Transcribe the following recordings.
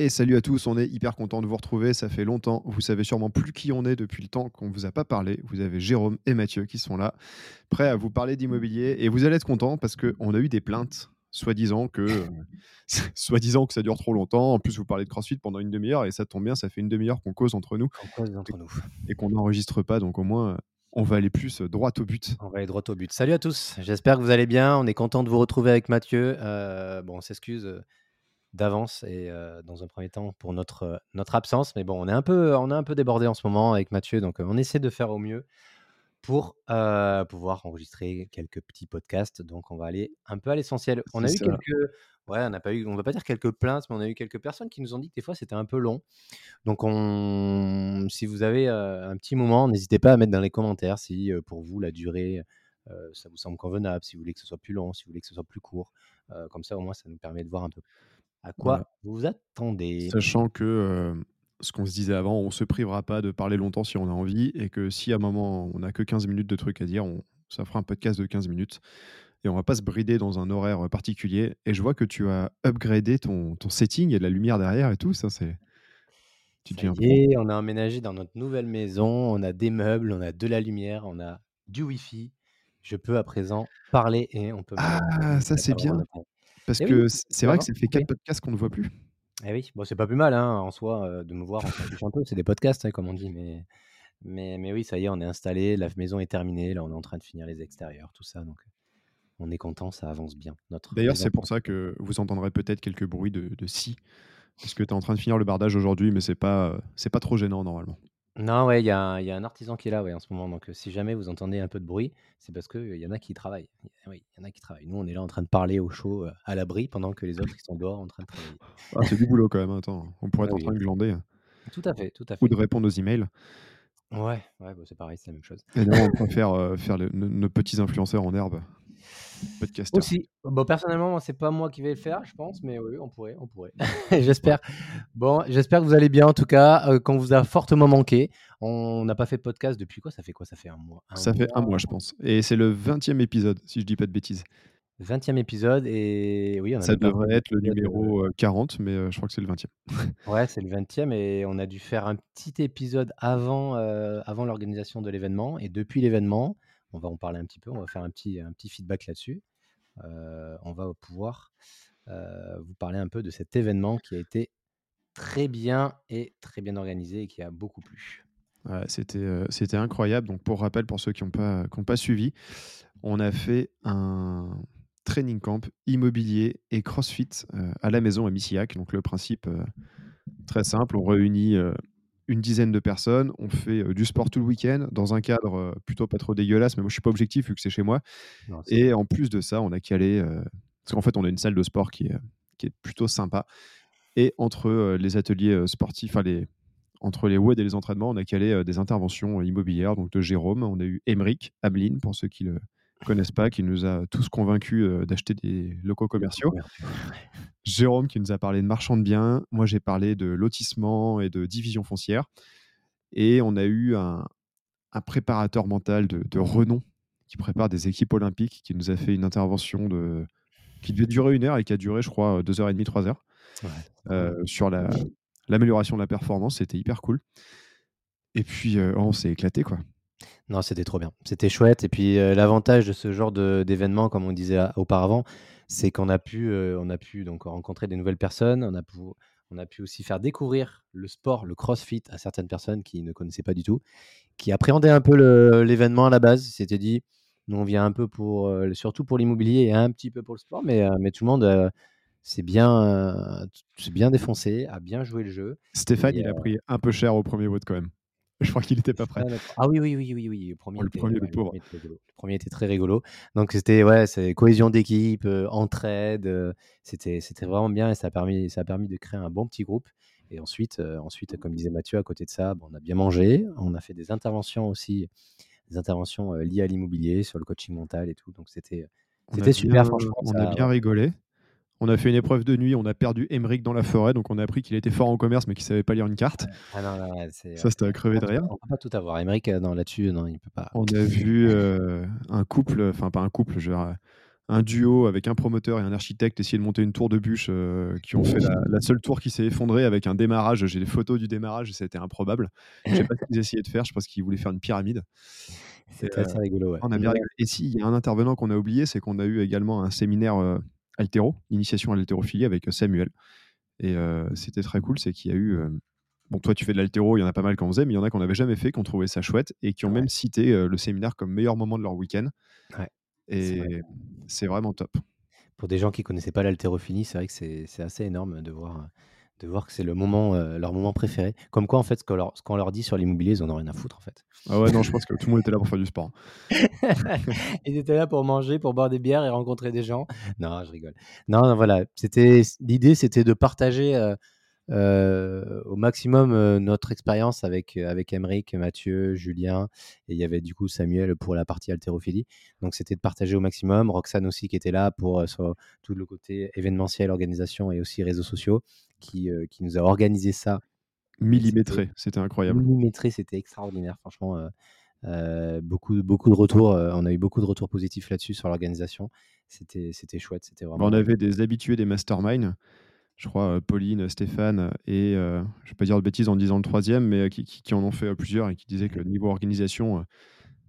Et salut à tous, on est hyper content de vous retrouver. Ça fait longtemps. Vous savez sûrement plus qui on est depuis le temps qu'on vous a pas parlé. Vous avez Jérôme et Mathieu qui sont là, prêts à vous parler d'immobilier. Et vous allez être contents parce qu'on a eu des plaintes, soi-disant que, soi-disant que ça dure trop longtemps. En plus, vous parlez de CrossFit pendant une demi-heure et ça tombe bien, ça fait une demi-heure qu'on cause entre nous. cause entre nous. Et qu'on n'enregistre pas. Donc au moins, on va aller plus droit au but. On va aller droit au but. Salut à tous. J'espère que vous allez bien. On est content de vous retrouver avec Mathieu. Euh, bon, on s'excuse d'avance et dans un premier temps pour notre, notre absence. Mais bon, on est, un peu, on est un peu débordé en ce moment avec Mathieu, donc on essaie de faire au mieux pour pouvoir enregistrer quelques petits podcasts. Donc on va aller un peu à l'essentiel. On a eu quelques... Ouais, on n'a pas eu, on va pas dire quelques plaintes, mais on a eu quelques personnes qui nous ont dit que des fois c'était un peu long. Donc on, si vous avez un petit moment, n'hésitez pas à mettre dans les commentaires si pour vous la durée ça vous semble convenable, si vous voulez que ce soit plus long, si vous voulez que ce soit plus court. comme ça, au moins, ça nous permet de voir un peu à quoi vous vous attendez? Sachant que ce qu'on se disait avant, on se privera pas de parler longtemps si on a envie et que si à un moment on n'a que 15 minutes de trucs à dire, on, ça fera un podcast de 15 minutes et on va pas se brider dans un horaire particulier. Et je vois que tu as upgradé ton, ton setting et de la lumière derrière et tout, ça c'est. Tu ça y on a emménagé dans notre nouvelle maison, on a des meubles, on a de la lumière, on a du Wi-Fi. Je peux à présent parler et on peut. Ah, ça c'est bien. Parce que c'est vrai que ça fait quatre podcasts qu'on ne voit plus. Eh oui, bon, c'est pas plus mal hein, en soi de me voir un peu. C'est des podcasts, hein, comme on dit, mais, mais, mais oui, ça y est, on est installé, la maison est terminée, là on est en train de finir les extérieurs, tout ça. Donc on est content, ça avance bien. D'ailleurs, c'est pour ça que vous entendrez peut-être quelques bruits de, de scie, parce que tu es en train de finir le bardage aujourd'hui, mais c'est pas, c'est pas trop gênant normalement. Non, ouais, il y a un y a un artisan qui est là, ouais, en ce moment, donc si jamais vous entendez un peu de bruit, c'est parce qu'il y en a qui travaillent. Oui, il y en a qui travaillent. Nous, on est là en train de parler au chaud, à l'abri, pendant que les autres, ils sont dehors en train de travailler. Ah, c'est du boulot quand même, attends, on pourrait être en train de glander, Tout à fait, tout à ou de répondre aux emails Ouais, ouais, bah, c'est pareil, c'est la même chose. et non, on préfère, faire nos petits influenceurs en herbe. Aussi. Bon, personnellement, c'est pas moi qui vais le faire, je pense, mais oui, on pourrait, on pourrait. j'espère. Bon, j'espère que vous allez bien. En tout cas, euh, qu'on vous a fortement manqué. On n'a pas fait de podcast depuis quoi? Ça fait quoi? Ça fait un mois. ça fait un mois, je pense. Et c'est le 20e épisode, si je dis pas de bêtises. 20e épisode et oui, on a ça devrait être le numéro 40, euh, mais je crois que c'est le 20e. ouais, c'est le 20e et on a dû faire un petit épisode avant, avant l'organisation de l'événement et depuis l'événement, on va en parler un petit peu, on va faire un petit, feedback là-dessus. Euh, on va pouvoir euh, vous parler un peu de cet événement qui a été très bien et très bien organisé et qui a beaucoup plu. c'était, euh, c'était incroyable. Donc, pour rappel, pour ceux qui n'ont pas, pas suivi, on a fait un training camp immobilier et CrossFit à la maison à Missillac. Donc, le principe, très simple, on réunit une dizaine de personnes. On fait du sport tout le week-end dans un cadre plutôt pas trop dégueulasse, mais moi je suis pas objectif vu que c'est chez moi. et en plus de ça, on a calé, parce qu'en fait on a une salle de sport qui est, qui est plutôt sympa. Et entre les ateliers sportifs, enfin les, entre les WOD et les entraînements, on a calé des interventions immobilières, donc de Jérôme. On a eu Emeric Ameline, pour ceux qui le, connaissent pas, qui nous a tous convaincus d'acheter des locaux commerciaux. Jérôme qui nous a parlé de marchand de biens. Moi, j'ai parlé de lotissement et de division foncière. Et on a eu un, préparateur mental de, renom qui prépare des équipes olympiques, qui nous a fait une intervention de, qui devait durer une heure et qui a duré, je crois, deux heures et demie, trois heures, sur l'amélioration de la performance. C'était hyper cool. Et puis, on s'est éclaté, quoi. Non, c'était trop bien. C'était chouette. Et puis, l'avantage de ce genre d'événement, comme on disait auparavant, c'est qu'on a pu, on a pu donc rencontrer des nouvelles personnes. On a pu, on a pu aussi faire découvrir le sport, le CrossFit à certaines personnes qui ne connaissaient pas du tout, qui appréhendaient un peu l'événement à la base. C'était dit, Nous, on vient un peu pour, surtout pour l'immobilier et un petit peu pour le sport, mais, mais tout le monde s'est bien, bien défoncé, a bien joué le jeu. Stéphane, il a pris un peu cher au premier vote quand même. Je crois qu'il n'était pas prêt. Ah oui, oui, oui, oui, oui. Le premier, était, le, très rigolo. Donc c'était ouais, c'est cohésion d'équipe, entraide. c'était, c'était vraiment bien et ça a permis, ça a permis de créer un bon petit groupe. Et ensuite, ensuite, comme disait Mathieu, à côté de ça, on a bien mangé. On a fait des interventions aussi, des interventions liées à l'immobilier, sur le coaching mental et tout. Donc c'était, c'était super, franchement. On a bien rigolé. On a fait une épreuve de nuit, on a perdu Emeric dans la forêt, donc on a appris qu'il était fort en commerce mais qu'il savait pas lire une carte. Ah non, non, ça, c'était à crever de rire. On peut pas tout avoir. Emeric, là-dessus, non, il peut pas. On a vu un couple, enfin pas un couple, je un duo avec un promoteur et un architecte essayer de monter une tour de bûche euh, qui ont fait la, seule tour qui s'est effondrée avec un démarrage. J'ai des photos du démarrage et ça a été improbable. Je sais pas ce qu'ils essayaient de faire. Je pense qu'ils voulaient faire une pyramide. C'était assez rigolo. On a bien rigolé. Et si, il y a un intervenant qu'on a oublié, c'est qu'on a eu également un séminaire euh, altéro, initiation à l'haltérophilie avec euh, Samuel. Et c'était très cool, c'est qu'il y a eu. Bon, toi, tu fais de l'altéro, il y en a pas mal qu'on faisait, mais il y en a qu'on n'avait jamais fait, qu'on trouvait ça chouette et qui ont même cité le séminaire comme meilleur moment de leur week-end. Ouais. Et c'est vraiment top. Pour des gens qui connaissaient pas l'haltérophilie, c'est vrai que c'est assez énorme de voir, de voir que c'est le moment, euh, leur moment préféré. Comme quoi, en fait, ce qu'on leur, leur, dit sur l'immobilier, ils en ont rien à foutre, en fait. Ah ouais, non, je pense que tout le monde était là pour faire du sport. ils étaient là pour manger, pour boire des bières et rencontrer des gens. Non, je rigole. Non, non voilà. C'était l'idée, c'était de partager. Euh, euh, au maximum notre expérience avec, avec Emeric, Mathieu, Julien, et il y avait du coup Samuel pour la partie haltérophilie. Donc c'était de partager au maximum. Roxane aussi qui était là pour tout le côté événementiel, organisation et aussi réseaux sociaux, qui, qui nous a organisé ça. Millimétré, c'était incroyable. Millimétré, c'était extraordinaire, franchement. beaucoup, beaucoup de retours, on a eu beaucoup de retours positifs là-dessus sur l'organisation. C'était, c'était chouette, c'était vraiment. On avait des habitués des masterminds je crois, Pauline, Stéphane et, je ne vais pas dire de bêtises en disant le troisième, mais qui, qui, en ont fait plusieurs et qui disaient que niveau organisation,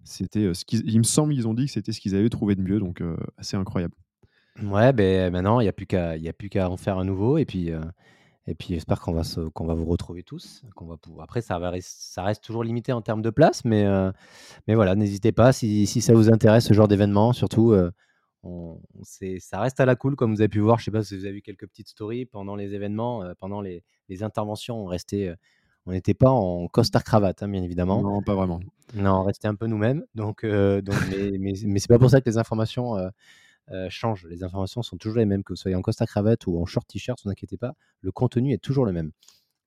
c'était ce qu'ils, il me semble qu'ils ont dit que c'était ce qu'ils avaient trouvé de mieux, donc assez incroyable. Ouais, ben maintenant, il n'y a plus qu'à, il a plus qu'à en faire un nouveau et puis, et puis j'espère qu'on va, qu'on va vous retrouver tous. Qu'on va pouvoir... Après, ça, va, ça reste toujours limité en termes de place, mais, mais voilà, n'hésitez pas si, si, ça vous intéresse ce genre d'événement, surtout on, ça reste à la cool, comme vous avez pu voir. Je sais pas si vous avez vu quelques petites stories pendant les événements, euh, pendant les, interventions. On restait, euh, on n'était pas en costard cravate, hein, bien évidemment. Non, pas vraiment. Non, on restait un peu nous-mêmes. Donc, euh, donc, mais, mais, mais c'est pas pour ça que les informations changent. Les informations sont toujours les mêmes, que vous soyez en costard cravate ou en short t-shirt. Ne vous inquiétez pas, le contenu est toujours le même.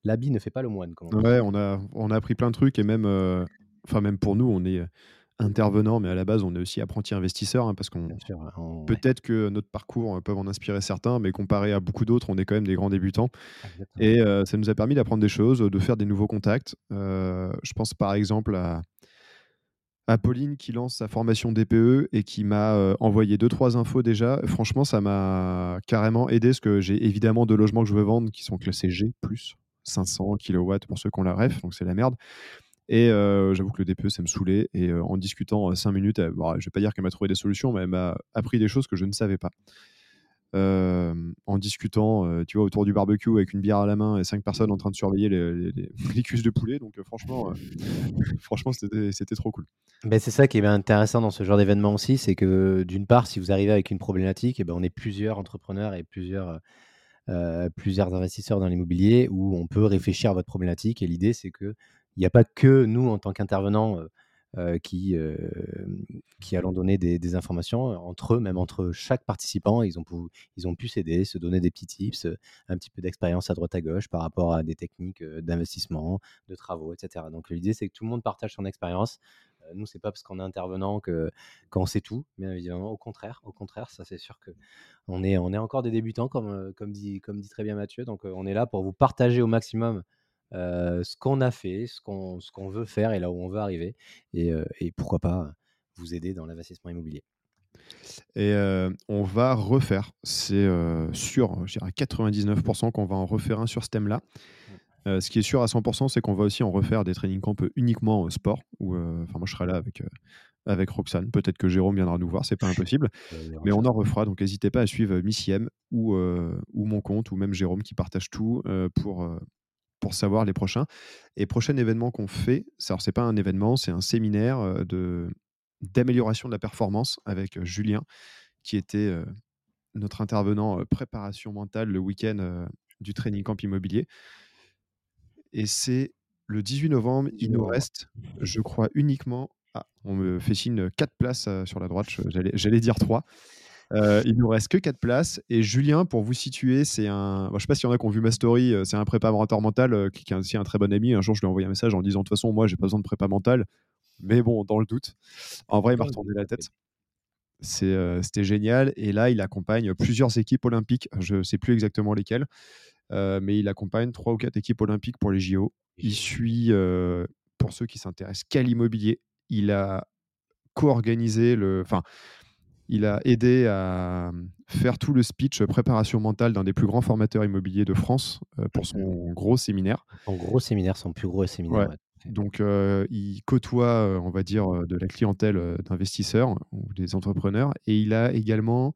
L'habit ne fait pas le moine. on ouais, on a, on a appris plein de trucs et même, enfin même pour nous, on est intervenant, mais à la base, on est aussi apprenti investisseur, hein, parce qu'on peut-être que notre parcours euh, peut en inspirer certains, mais comparé à beaucoup d'autres, on est quand même des grands débutants. Et euh, ça nous a permis d'apprendre des choses, de faire des nouveaux contacts. Euh, je pense par exemple à, Pauline qui lance sa formation DPE et qui m'a envoyé deux trois infos déjà. Franchement, ça m'a carrément aidé, parce que j'ai évidemment deux logements que je veux vendre qui sont classés G+, 500 kW pour ceux qui ont la ref, donc c'est la merde. Et j'avoue que le DPE, ça me saoulait. Et en discutant cinq minutes, je ne vais pas dire qu'elle m'a trouvé des solutions, mais elle m'a appris des choses que je ne savais pas. En discutant, tu vois, autour du barbecue avec une bière à la main et cinq personnes en train de surveiller les, les, cuisses de poulet. Donc, franchement, franchement c'était trop cool. Ben, c'est ça qui est intéressant dans ce genre d'événement aussi, c'est que d'une part, si vous arrivez avec une problématique, et eh ben, on est plusieurs entrepreneurs et plusieurs, plusieurs investisseurs dans l'immobilier où on peut réfléchir à votre problématique. Et l'idée, c'est que il n'y a pas que nous, en tant qu'intervenants, qui, qui allons donner des, informations entre eux, même entre chaque participant. Ils ont, pu, ils ont pu s'aider, se donner des petits tips, un petit peu d'expérience à droite à gauche par rapport à des techniques d'investissement, de travaux, etc. Donc l'idée, c'est que tout le monde partage son expérience. Nous, c'est pas parce qu'on est intervenant que qu'on sait tout, bien évidemment. Au contraire, au contraire, ça c'est sûr que on est on est encore des débutants, comme comme dit comme dit très bien Mathieu. Donc on est là pour vous partager au maximum ce qu'on a fait, ce qu'on veut faire et là où on veut arriver. Et, et pourquoi pas vous aider dans l'investissement immobilier. Et on va refaire, c'est sûr, je dirais 99% qu'on va en refaire un sur ce thème-là. Mmh. ce qui est sûr à 100%, c'est qu'on va aussi en refaire des training camps uniquement sport. Enfin, moi, je serai là avec, avec Roxane. Peut-être que Jérôme viendra nous voir, c'est pas impossible. mais on en refera. Donc, n'hésitez pas à suivre Missiem ou, ou mon compte ou même Jérôme qui partage tout pour, pour savoir les prochains. Et prochain événement qu'on fait, alors c'est pas un événement, c'est un séminaire de d'amélioration de la performance avec Julien, qui était notre intervenant préparation mentale le week-end du training camp immobilier. Et c'est le 18 novembre, il nous reste, je crois, uniquement. Ah, on me fait signe 4 places sur la droite, j'allais dire 3. Euh, il nous reste que 4 places. Et Julien, pour vous situer, c'est un. je ne sais pas s'il y en a qui ont vu ma story, c'est un préparateur mental qui, est aussi un très bon ami. Un jour, je lui ai envoyé un message en disant De toute façon, moi, j'ai pas besoin de prépa mental. Mais bon, dans le doute. En vrai, il m'a retourné la tête. C'était génial. Et là, il accompagne plusieurs équipes olympiques. Je ne sais plus exactement lesquelles. mais il accompagne trois ou quatre équipes olympiques pour les JO. Il suit, pour ceux qui s'intéressent, qu'à l'immobilier. Il a co-organisé le. Enfin, il a aidé à faire tout le speech préparation mentale d'un des plus grands formateurs immobiliers de France pour son gros séminaire. Son gros séminaire, son plus gros séminaire. Donc, il côtoie, on va dire, de la clientèle d'investisseurs ou des entrepreneurs. Et il a également,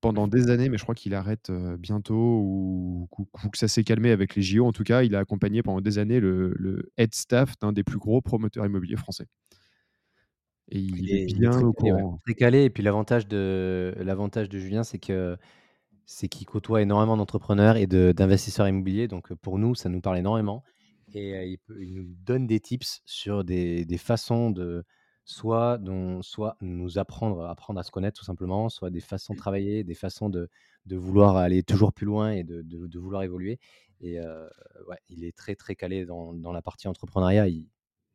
pendant des années, mais je crois qu'il arrête bientôt ou, que ça s'est calmé avec les JO, en tout cas, il a accompagné pendant des années le, le head staff d'un des plus gros promoteurs immobiliers français. Et il, est, bien au courant. Très calé. Et puis l'avantage de, l'avantage de Julien, c'est que c'est qu'il côtoie énormément d'entrepreneurs et d'investisseurs immobiliers. Donc pour nous, ça nous parle énormément. Et il, nous donne des tips sur des, des façons de soit, dont, soit nous apprendre, apprendre à se connaître tout simplement, soit des façons de mmh. travailler, des façons de, de vouloir aller toujours plus loin et de, de, vouloir évoluer. Et ouais, il est très très calé dans, dans la partie entrepreneuriat. Il,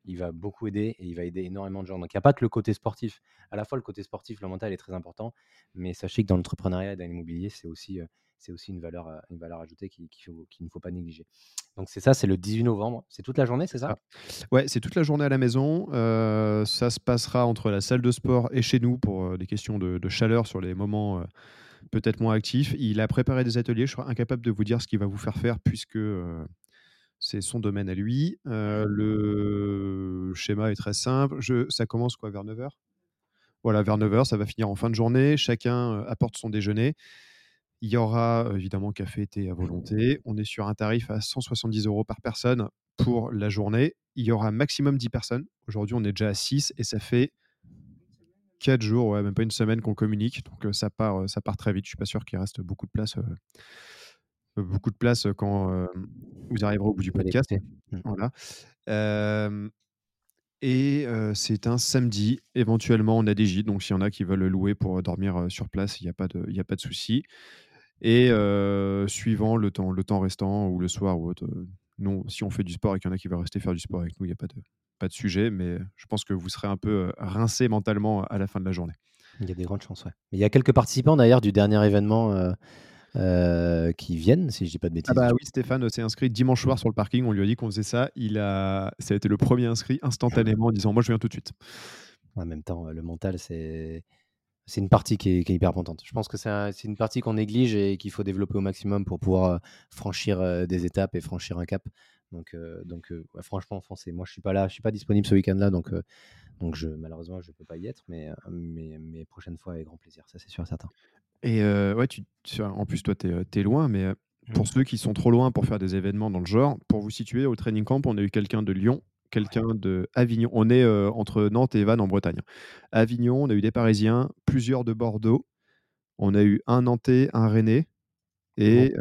il va beaucoup aider et il va aider énormément de gens. Donc il n'y a pas que le côté sportif. À la fois, le côté sportif, le mental est très important, mais sachez que dans l'entrepreneuriat et dans l'immobilier, c'est aussi, aussi une, valeur, une valeur ajoutée qu'il ne faut pas négliger. Donc c'est ça, c'est le 18 novembre. C'est toute la journée, c'est ça? Ah. Ouais, c'est toute la journée à la maison. Ça se passera entre la salle de sport et chez nous pour des questions de, chaleur sur les moments peut-être moins actifs. Il a préparé des ateliers. Je serai incapable de vous dire ce qu'il va vous faire faire puisque c'est son domaine à lui. le schéma est très simple. Je, ça commence quoi vers 9h Voilà, vers 9h, ça va finir en fin de journée. Chacun apporte son déjeuner. Il y aura évidemment café et thé à volonté. On est sur un tarif à 170 euros par personne pour la journée. Il y aura maximum 10 personnes. Aujourd'hui, on est déjà à 6 et ça fait 4 jours, ouais, même pas une semaine qu'on communique. Donc ça part, ça part très vite. Je suis pas sûr qu'il reste beaucoup de place beaucoup de place quand vous arriverez au bout du podcast. Mmh. Voilà. et c'est un samedi. Éventuellement, on a des gîtes. Donc, s'il y en a qui veulent le louer pour dormir sur place, il n'y a pas de, y a pas de souci. Et suivant le temps, le temps restant ou le soir ou autre, non, si on fait du sport et qu'il y en a qui veulent rester faire du sport avec nous, il n'y a pas de, pas de sujet. Mais je pense que vous serez un peu rincé mentalement à la fin de la journée. Il y a des grandes chances, ouais. il y a quelques participants d'ailleurs du dernier événement euh, qui viennent, si je dis pas de bêtises. Ah bah oui, Stéphane s'est inscrit dimanche soir sur le parking. On lui a dit qu'on faisait ça. Il a, ça a été le premier inscrit instantanément en disant moi je viens tout de suite. En même temps, le mental c'est c'est une partie qui est, hyper importante. Je pense que c'est une partie qu'on néglige et qu'il faut développer au maximum pour pouvoir euh, franchir euh, des étapes et franchir un cap. Donc, donc franchement, français, moi je suis pas là, je suis pas disponible ce week-end-là, donc, donc je, malheureusement je peux pas y être, mais, mais, mais prochaine fois avec grand plaisir, ça c'est sûr et certain. Et ouais, tu, en plus, toi, tu es, loin, mais pour mmh. ceux qui sont trop loin pour faire des événements dans le genre, pour vous situer au training camp, on a eu quelqu'un de Lyon, quelqu'un de Avignon. On est entre Nantes et Vannes en Bretagne. Avignon, on a eu des Parisiens, plusieurs de Bordeaux. On a eu un Nantais, un Rennais. Et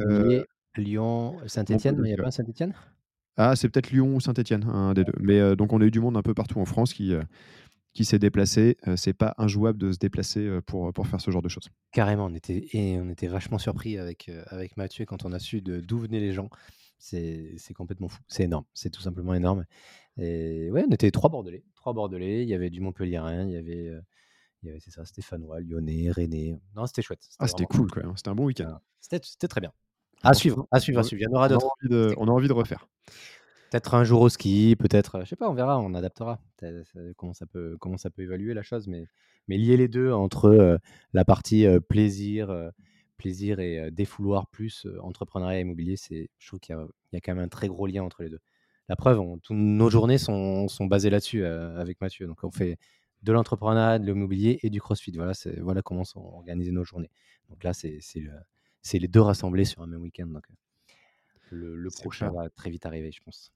Lyon, Saint-Etienne, il n'y a pas Saint-Etienne Ah, c'est peut-être Lyon ou Saint-Etienne, un des deux. Mais donc, on a eu du monde un peu partout en France qui, qui s'est déplacé. Ce c'est pas injouable de se déplacer pour, pour faire ce genre de choses. Carrément, on était, et on était vachement surpris avec, avec Mathieu quand on a su d'où venaient les gens. C'est complètement fou. C'est énorme. C'est tout simplement énorme. Et ouais, on était trois Bordelais. Trois Bordelais. Il y avait du Montpellierin, il y avait, il y avait c'est ça, Stéphanois, Lyonnais, Rennais. Non, c'était chouette. Ah, c'était cool. C'était un bon week-end. C'était très bien. À suivre, à suivre, à suivre. Il y en aura d'autres. On a envie de refaire. Peut-être un jour au ski, peut-être, je sais pas, on verra, on adaptera. Comment ça peut, comment ça peut évaluer la chose, mais, mais lier les deux entre la partie plaisir, plaisir et défouloir plus entrepreneuriat immobilier, c'est, je trouve qu'il y, a quand même un très gros lien entre les deux. La preuve, toutes nos journées sont, sont basées là-dessus avec Mathieu. Donc on fait de l'entrepreneuriat, de l'immobilier et du CrossFit. Voilà, voilà comment sont organisées nos journées. Donc là, c'est, les deux rassemblés sur un même week-end. Le, le prochain va très vite arriver, je pense.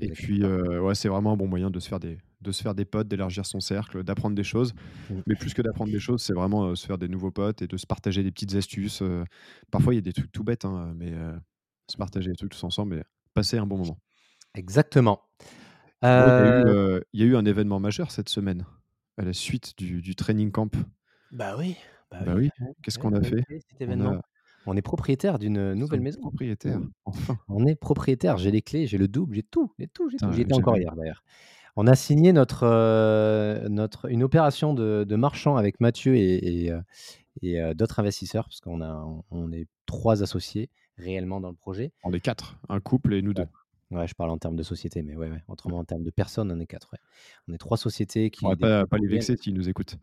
Et puis, ouais, c'est vraiment un bon moyen de se faire des, de se faire des potes, d'élargir son cercle, d'apprendre des choses. Mmh. Mais plus que d'apprendre des choses, c'est vraiment se faire des nouveaux potes et de se partager des petites astuces. parfois, il y a des trucs tout bêtes, hein, mais se partager des trucs tous ensemble et passer un bon moment. Exactement. il, y a eu, un événement majeur cette semaine, à la suite du, training camp. Bah oui. Bah, bah oui. Qu'est-ce qu'on a fait? on est propriétaire d'une nouvelle maison. Propriétaire, enfin. On est propriétaire. J'ai les clés, j'ai le double, j'ai tout, j'ai tout, j'ai tout. J'y étais encore hier d'ailleurs. On a signé notre, euh, notre, une opération de, de marchand avec Mathieu et, et, euh, euh, d'autres investisseurs, parce qu'on a, on est trois associés réellement dans le projet. On est quatre, un couple et nous deux. Ouais, je parle en termes de société, mais ouais, ouais. autrement en termes de personnes, on est quatre. On est trois sociétés qui. On va pas, pas les vexer s'ils nous écoutent.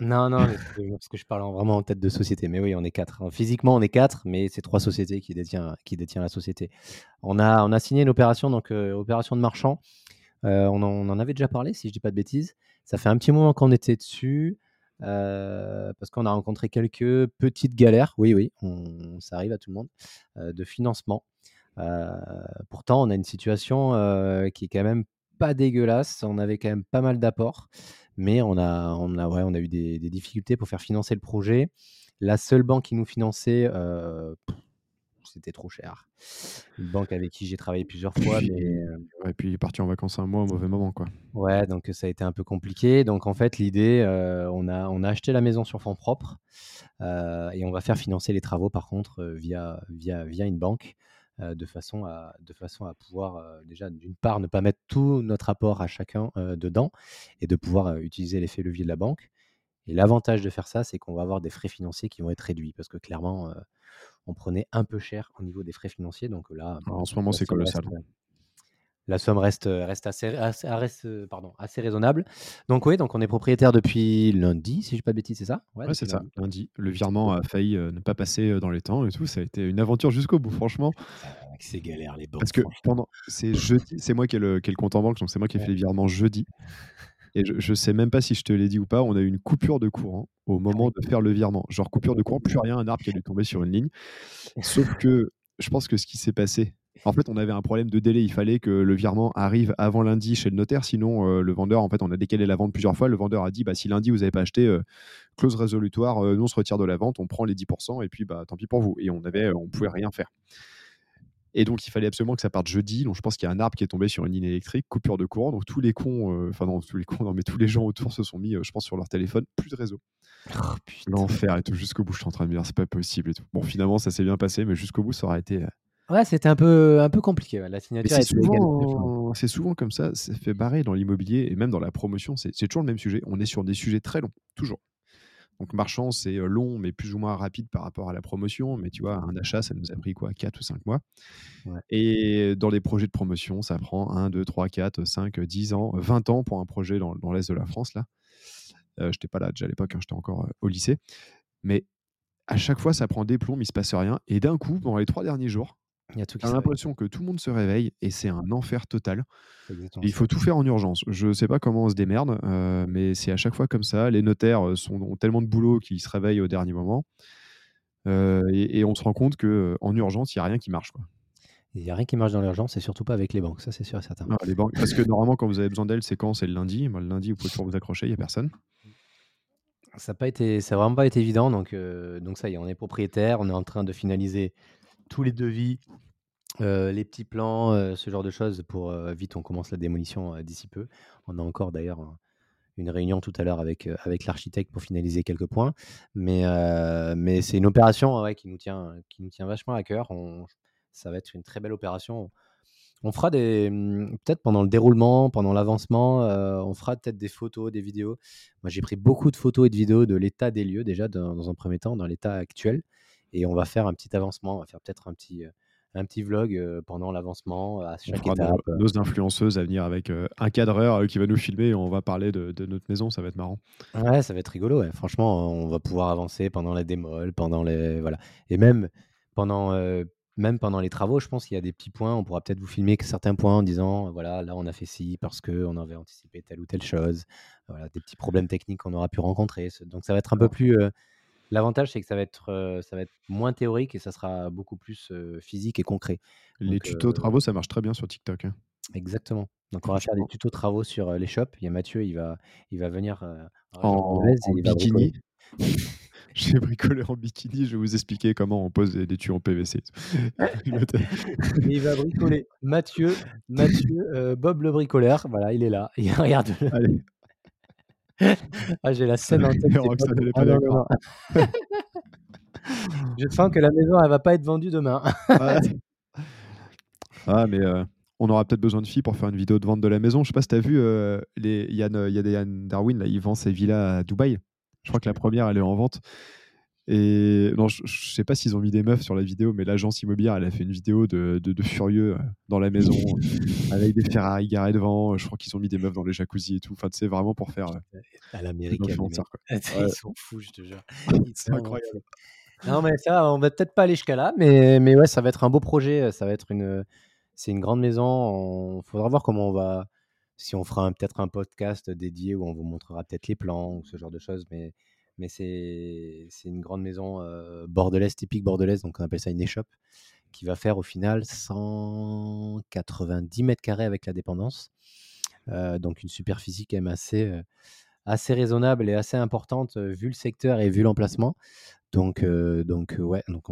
Non, non, parce que je parle vraiment en tête de société. Mais oui, on est quatre. Physiquement, on est quatre, mais c'est trois sociétés qui détiennent, qui détient la société. On a, on a signé une opération, donc euh, opération de marchand. Euh, on, en, avait déjà parlé, si je dis pas de bêtises. Ça fait un petit moment qu'on était dessus, euh, parce qu'on a rencontré quelques petites galères. Oui, oui, ça arrive à tout le monde, de financement. pourtant, on a une situation qui est quand même pas dégueulasse. On avait quand même pas mal d'apports mais on a, on a, ouais, on a eu des, difficultés pour faire financer le projet. La seule banque qui nous finançait, euh, c'était trop cher. Une banque avec qui j'ai travaillé plusieurs fois. Mais... Euh et puis il est parti en vacances un mois au mauvais moment. Quoi. Ouais, donc ça a été un peu compliqué. Donc en fait, l'idée, euh, on, a, on a acheté la maison sur fonds propres et on va faire financer les travaux par contre via, via, via une banque. Euh, de, façon à, de façon à pouvoir euh, déjà d'une part ne pas mettre tout notre apport à chacun euh, dedans et de pouvoir utiliser l'effet levier de la banque. Et l'avantage de faire ça, c'est qu'on va avoir des frais financiers qui vont être réduits parce que clairement, on prenait un peu cher au niveau des frais financiers. Donc là, en ce moment, c'est colossal la somme reste, reste, assez, reste pardon, assez raisonnable. Donc oui, donc on est propriétaire depuis lundi, si je ne pas de bêtises, c'est ça? Ouais, c'est ça, lundi. Le virement a failli euh, ne pas passer euh, dans les temps et tout. Ça a été une aventure jusqu'au bout, franchement. C'est galère les banques. Parce que pendant, c'est jeudi, c'est moi qui ai le, compte en banque, donc c'est moi qui ai fait les virements jeudi. Et je ne sais même pas si je te l'ai dit ou pas, on a eu une coupure de courant au moment de faire le virement. Genre coupure de courant, plus rien, un arbre qui a dû tomber sur une ligne. Sauf que je pense que ce qui s'est passé, en fait, on avait un problème de délai. Il fallait que le virement arrive avant lundi chez le notaire. Sinon, euh, le vendeur, en fait, on a décalé la vente plusieurs fois. Le vendeur a dit bah, si lundi vous n'avez pas acheté, euh, clause résolutoire, euh, nous on se retire de la vente, on prend les 10% et puis bah, tant pis pour vous. Et on avait, on pouvait rien faire. Et donc, il fallait absolument que ça parte jeudi. Donc, je pense qu'il y a un arbre qui est tombé sur une ligne électrique, coupure de courant. Donc, tous les cons, enfin, non, tous les cons, non, mais tous les gens autour se sont mis, je pense, sur leur téléphone, plus de réseau. Oh, L'enfer et tout, jusqu'au bout, je suis en train de me dire, c'est pas possible et tout. Bon, finalement, ça s'est bien passé, mais jusqu'au bout, ça aurait été Ouais, c'était un peu, un peu compliqué. La signature c'est souvent, c'est souvent comme ça, ça fait barrer dans l'immobilier et même dans la promotion, c'est toujours le même sujet. On est sur des sujets très longs, toujours. Donc marchand, c'est long, mais plus ou moins rapide par rapport à la promotion. Mais tu vois, un achat, ça nous a pris quoi 4 ou 5 mois. Et dans les projets de promotion, ça prend 1, 2, 3, 4, 5, 10 ans, 20 ans pour un projet dans, dans l'Est de la France. là. Euh, je n'étais pas là déjà à l'époque, hein, j'étais encore au lycée. Mais à chaque fois, ça prend des plombs, il ne se passe rien. Et d'un coup, pendant les trois derniers jours, il l'impression que tout le monde se réveille et c'est un enfer total. il faut tout faire en urgence. Je ne sais pas comment on se démerde, euh, mais c'est à chaque fois comme ça. Les notaires euh, sont, ont tellement de boulot qu'ils se réveillent au dernier moment. Euh, et, on se rend compte qu'en urgence, il n'y a rien qui marche. Il n'y a rien qui marche dans l'urgence et surtout pas avec les banques, ça c'est sûr et certain. les banques, parce que normalement, quand vous avez besoin d'elles, c'est quand? C'est le lundi. Moi, le lundi, vous pouvez toujours vous accrocher, il n'y a personne. Ça n'a été, ça vraiment pas été évident. Donc, donc ça y est, on est propriétaire, on est en train de finaliser tous les devis, les petits plans, ce genre de choses pour vite on commence la démolition d'ici peu. On a encore d'ailleurs une réunion tout à l'heure avec, avec l'architecte pour finaliser quelques points. Mais, mais c'est une opération qui, nous tient, qui nous tient vachement à cœur. ça va être une très belle opération. On fera des, mmh, peut-être pendant le déroulement, pendant l'avancement, on fera peut-être des photos, des vidéos. Moi, j'ai pris beaucoup de photos et de vidéos de l'état des lieux déjà dans un premier temps, dans l'état actuel. Et on va faire un petit avancement, on va faire peut-être un petit, un petit vlog pendant l'avancement à chaque étape. Nos, influenceuses à venir avec un cadreur qui va nous filmer et on va parler de, notre maison, ça va être marrant. Ouais, ça va être rigolo. Franchement, on va pouvoir avancer pendant la démol, pendant les voilà, et même pendant même pendant les travaux, je pense qu'il y a des petits points. On pourra peut-être vous filmer certains points en disant voilà, là on a fait ci parce que on avait anticipé telle ou telle chose. Voilà, des petits problèmes techniques qu'on aura pu rencontrer. Donc ça va être un peu plus L'avantage, c'est que ça va, être, ça va être moins théorique et ça sera beaucoup plus physique et concret. Les tutos travaux, ça marche très bien sur TikTok. Hein. Exactement. Donc on va faire des tutos travaux sur, les shops. Il y a Mathieu, il va il va venir, en bikini. J'ai bricolé en bikini, je vais vous expliquer comment on pose des tuyaux en PVC il va bricoler Mathieu Mathieu, Bob le bricoleur, voilà, il est là, il regarde Allez. Ah, j'ai la scène en tête, Je sens que la maison, elle va pas être vendue demain. Ah mais, on aura peut-être besoin de filles pour faire une vidéo de vente de la maison. Je sais pas si tu as vu, les Yann, il y a des Yann Darwin là, il vend ses villas à Dubaï. Je crois que la première, elle est en vente. Et non, je, ne sais pas s'ils ont mis des meufs sur la vidéo, mais l'agence immobilière, elle a fait une vidéo de, de, furieux euh, dans la maison avec des Ferrari garés devant. Je crois qu'ils ont mis des meufs dans les jacuzzi et tout. Enfin, c'est vraiment pour faire. Euh, à l'américaine. Ils sont fous, je te jure. C'est incroyable. Non, mais ça, on va peut-être pas aller jusqu'à là, mais, mais ouais, ça va être un beau projet. Ça va être une. C'est une grande maison. Il faudra voir comment on va. Si on fera peut-être un podcast dédié où on vous montrera peut-être les plans ou ce genre de choses, mais mais c'est une grande maison bordelaise, typique bordelaise, donc on appelle ça une échoppe, qui va faire au final 190 mètres carrés avec la dépendance. donc une superficie quand même assez, assez raisonnable et assez importante vu le secteur et vu l'emplacement. Donc, donc ouais, donc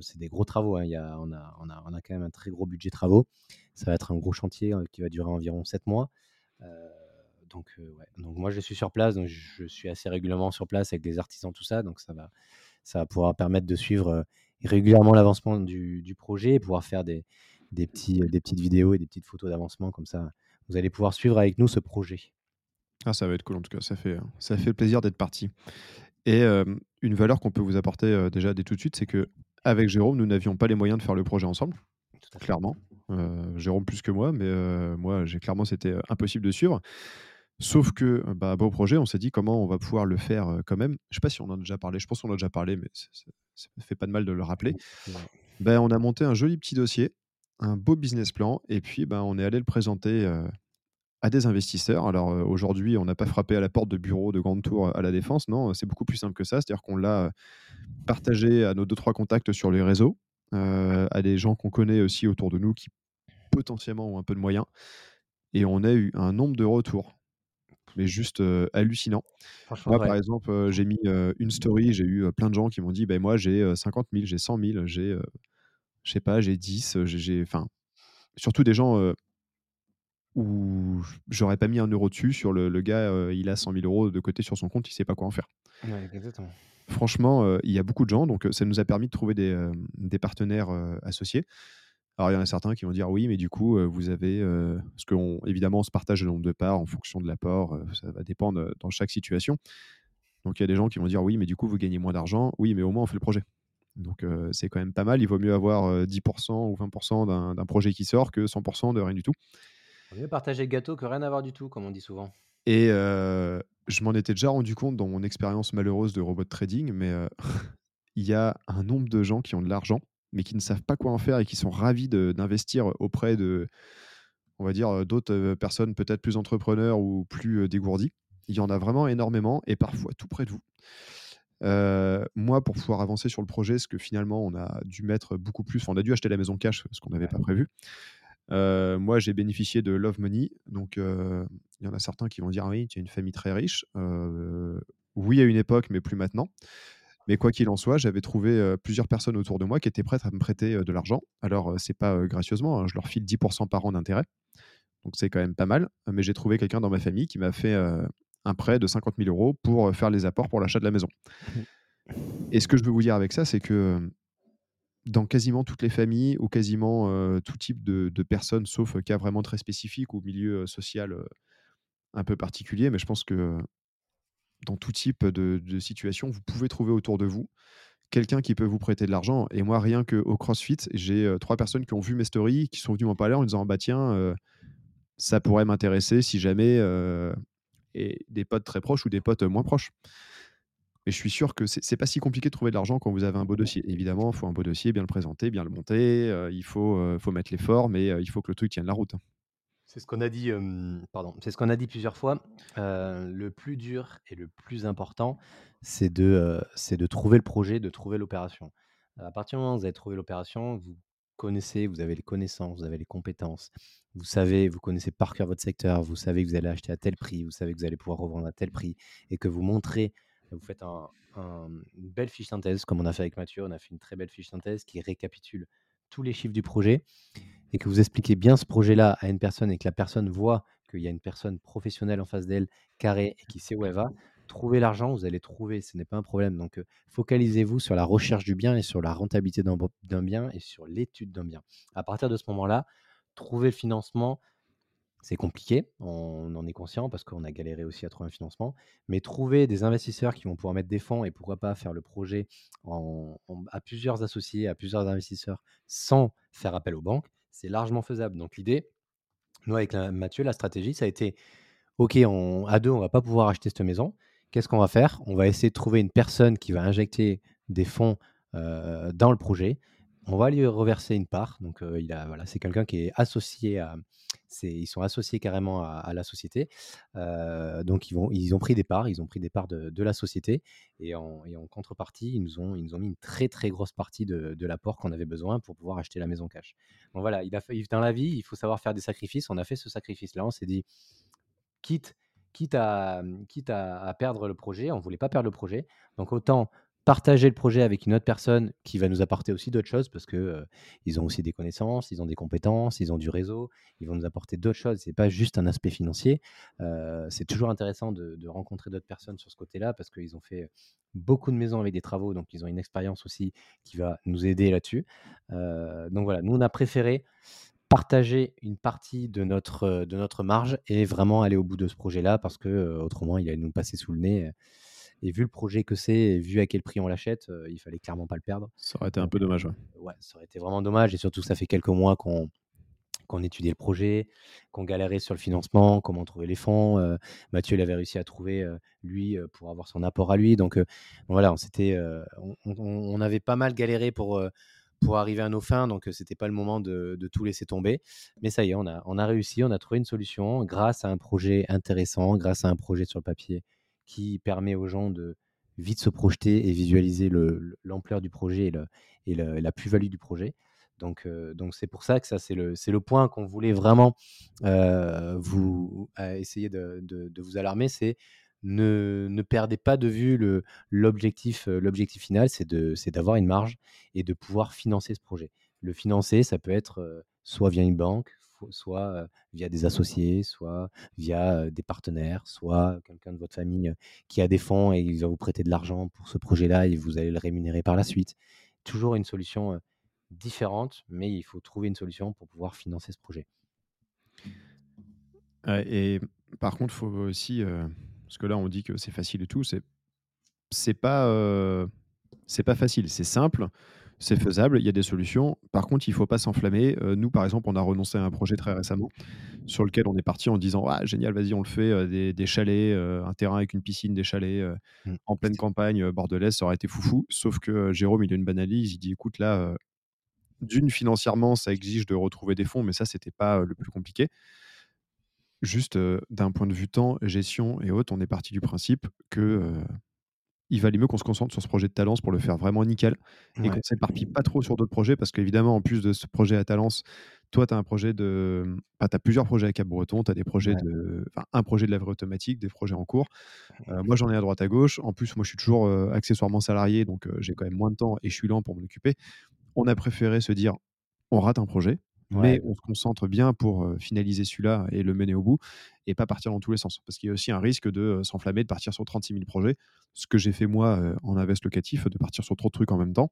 c'est des gros travaux. Hein. Il y a, on, a, on, a, on, a, quand même un très gros budget travaux. Ça va être un gros chantier qui va durer environ 7 mois. Donc, donc moi, je suis sur place, donc je suis assez régulièrement sur place avec des artisans, tout ça. Donc ça va, ça va pouvoir permettre de suivre régulièrement l'avancement du, projet et pouvoir faire des, des, petits, des petites vidéos et des petites photos d'avancement. Comme ça, vous allez pouvoir suivre avec nous ce projet. Ah, ça va être cool en tout cas, ça fait, ça fait plaisir d'être parti. Et une valeur qu'on peut vous apporter déjà dès tout de suite, c'est que avec Jérôme, nous n'avions pas les moyens de faire le projet ensemble, clairement. Jérôme plus que moi, mais moi, j'ai clairement, c'était impossible de suivre. Sauf que, bah, beau projet, on s'est dit comment on va pouvoir le faire quand même. Je sais pas si on en a déjà parlé, je pense qu'on en a déjà parlé, mais ça ne fait pas de mal de le rappeler. Ben, on a monté un joli petit dossier, un beau business plan, et puis ben, on est allé le présenter à des investisseurs. Alors aujourd'hui, on n'a pas frappé à la porte de bureau de Grande Tour à la Défense, non, c'est beaucoup plus simple que ça. C'est-à-dire qu'on l'a partagé à nos deux, trois contacts sur les réseaux, à des gens qu'on connaît aussi autour de nous qui potentiellement ont un peu de moyens. Et on a eu un nombre de retours mais juste hallucinant. Moi, par exemple, j'ai mis une story, j'ai eu plein de gens qui m'ont dit, ben moi, j'ai 50 000, j'ai 100 000, j'ai, je sais pas, j'ai 10, j'ai, enfin, surtout des gens où j'aurais pas mis un euro dessus sur le, gars, il a 100 000 euros de côté sur son compte, il sait pas quoi en faire. Franchement, il y a beaucoup de gens, donc ça nous a permis de trouver des, des partenaires associés. Alors, il y en a certains qui vont dire oui, mais du coup, vous avez. parce qu'évidemment, on se partage le nombre de parts en fonction de l'apport, ça va dépendre dans chaque situation. Donc, il y a des gens qui vont dire oui, mais du coup, vous gagnez moins d'argent. Oui, mais au moins, on fait le projet. Donc, c'est quand même pas mal. Il vaut mieux avoir 10% ou 20% d'un projet qui sort que 100% de rien du tout. Il vaut mieux partager le gâteau que rien avoir du tout, comme on dit souvent. Et je m'en étais déjà rendu compte dans mon expérience malheureuse de robot trading, mais il y a un nombre de gens qui ont de l'argent mais qui ne savent pas quoi en faire et qui sont ravis d'investir auprès de, on va dire, d'autres personnes peut-être plus entrepreneurs ou plus dégourdis. Il y en a vraiment énormément et parfois tout près de vous. moi, pour pouvoir avancer sur le projet, ce que finalement on a dû mettre beaucoup plus, on a dû acheter la maison cash, ce qu'on n'avait pas prévu. moi, j'ai bénéficié de Love Money. Donc, il y en a certains qui vont dire oui, tu as une famille très riche. oui, à une époque, mais plus maintenant. Mais quoi qu'il en soit, j'avais trouvé plusieurs personnes autour de moi qui étaient prêtes à me prêter de l'argent. Alors, c'est pas gracieusement, hein, je leur file 10% par an d'intérêt. Donc, c'est quand même pas mal. Mais j'ai trouvé quelqu'un dans ma famille qui m'a fait un prêt de 50 000 euros pour faire les apports pour l'achat de la maison. Et ce que je veux vous dire avec ça, c'est que dans quasiment toutes les familles ou quasiment tout type de, de, personnes, sauf cas vraiment très spécifiques ou milieu social un peu particulier, mais je pense que dans tout type de, situation, vous pouvez trouver autour de vous quelqu'un qui peut vous prêter de l'argent. Et moi, rien qu'au CrossFit, j'ai trois personnes qui ont vu mes stories, qui sont venues m'en parler en me disant bah tiens, ça pourrait m'intéresser si jamais et des potes très proches ou des potes moins proches. Mais je suis sûr que c'est pas si compliqué de trouver de l'argent quand vous avez un beau dossier. Évidemment, il faut un beau dossier, bien le présenter, bien le monter. il faut, faut mettre l'effort, mais il faut que le truc tienne la route. C'est ce qu'on a dit, pardon, c'est ce qu'on a dit plusieurs fois. le plus dur et le plus important, c'est de, c'est de trouver le projet, de trouver l'opération. À partir du moment où vous avez trouvé l'opération, vous connaissez, vous avez les connaissances, vous avez les compétences, vous savez, vous connaissez par cœur votre secteur, vous savez que vous allez acheter à tel prix, vous savez que vous allez pouvoir revendre à tel prix, et que vous montrez, vous faites une belle fiche synthèse, comme on a fait avec Mathieu, on a fait une très belle fiche synthèse qui récapitule tous les chiffres du projet, et que vous expliquez bien ce projet-là à une personne, et que la personne voit qu'il y a une personne professionnelle en face d'elle, carrée, et qui sait où elle va, trouver l'argent, vous allez trouver, ce n'est pas un problème. Donc, focalisez-vous sur la recherche du bien et sur la rentabilité d'un bien et sur l'étude d'un bien. À partir de ce moment-là, trouver le financement, c'est compliqué, on en est conscient parce qu'on a galéré aussi à trouver un financement, mais trouver des investisseurs qui vont pouvoir mettre des fonds et pourquoi pas faire le projet à plusieurs associés, à plusieurs investisseurs sans faire appel aux banques, c'est largement faisable. Donc l'idée, nous avec Mathieu, la stratégie, ça a été, ok, à deux, on va pas pouvoir acheter cette maison, qu'est-ce qu'on va faire? On va essayer de trouver une personne qui va injecter des fonds dans le projet. On va lui reverser une part. Donc, il a, voilà, c'est quelqu'un qui est associé à. Ils sont associés carrément à, la société. donc, ils, ont pris des parts. Ils ont pris des parts de, la société. Et en, contrepartie, ils nous, ont, mis une très, très grosse partie de, l'apport qu'on avait besoin pour pouvoir acheter la maison cash. Donc, voilà, il a, dans la vie, il faut savoir faire des sacrifices. On a fait ce sacrifice-là. On s'est dit, quitte à, à, perdre le projet, on ne voulait pas perdre le projet. Donc autant partager le projet avec une autre personne qui va nous apporter aussi d'autres choses parce que ils ont aussi des connaissances, ils ont des compétences, ils ont du réseau, ils vont nous apporter d'autres choses. C'est pas juste un aspect financier. c'est toujours intéressant de, rencontrer d'autres personnes sur ce côté-là parce qu'ils ont fait beaucoup de maisons avec des travaux, donc ils ont une expérience aussi qui va nous aider là-dessus. donc voilà, nous on a préféré partager une partie de notre, de notre marge et vraiment aller au bout de ce projet-là parce que autrement il allait nous passer sous le nez. Et vu le projet que c'est, et vu à quel prix on l'achète, il fallait clairement pas le perdre. Ça aurait été un peu dommage. Ouais. ça aurait été vraiment dommage. Et surtout, ça fait quelques mois qu'on qu'on étudiait le projet, qu'on galérait sur le financement, comment trouver les fonds. Mathieu, il avait réussi à trouver, lui, pour avoir son apport à lui. Donc, voilà, on, on, on, avait pas mal galéré pour pour arriver à nos fins. Donc, ce n'était pas le moment de, tout laisser tomber. Mais ça y est, on a, on a réussi, on a trouvé une solution grâce à un projet intéressant, grâce à un projet sur le papier qui permet aux gens de vite se projeter et visualiser l'ampleur du projet et, la plus-value du projet. Donc, donc c'est pour ça que ça, c'est le, point qu'on voulait vraiment vous essayer de, vous alarmer. C'est ne, perdez pas de vue l'objectif l'objectif final, c'est d'avoir une marge et de pouvoir financer ce projet. Le financer, ça peut être soit via une banque, soit via des associés, soit via des partenaires, soit quelqu'un de votre famille qui a des fonds et il va vous prêter de l'argent pour ce projet-là et vous allez le rémunérer par la suite. Toujours une solution différente, mais il faut trouver une solution pour pouvoir financer ce projet. et par contre, il faut aussi parce que là, on dit que c'est facile et tout. C'est pas c'est pas facile. C'est simple, c'est faisable. Il y a des solutions. Par contre, il faut pas s'enflammer. Euh, nous, par exemple, on a renoncé à un projet très récemment sur lequel on est parti en disant ah génial, vas-y, on le fait. Euh, des, des, chalets, un terrain avec une piscine, des chalets mmh. en pleine campagne bordelaise, ça aurait été foufou. Sauf que Jérôme, il a une bonne analyse. Il dit écoute là. d'une, financièrement, ça exige de retrouver des fonds, mais ça, c'était pas le plus compliqué. Juste d'un point de vue temps, gestion et autres, on est parti du principe que il valait mieux qu'on se concentre sur ce projet de Talence pour le faire vraiment nickel et qu'on s'éparpille pas trop sur d'autres projets parce qu'évidemment, en plus de ce projet à Talence, toi, tu as un projet de. Tu as plusieurs projets à Cap-Breton, tu as des projets de. Enfin, un projet de laverie automatique, des projets en cours. moi, j'en ai à droite à gauche. En plus, moi, je suis toujours accessoirement salarié, donc j'ai quand même moins de temps et je suis lent pour m'en occuper. On a préféré se dire on rate un projet, mais on se concentre bien pour finaliser celui-là et le mener au bout et pas partir dans tous les sens. Parce qu'il y a aussi un risque de s'enflammer, de partir sur 36 000 projets, ce que j'ai fait moi en invest locatif, de partir sur trop de trucs en même temps.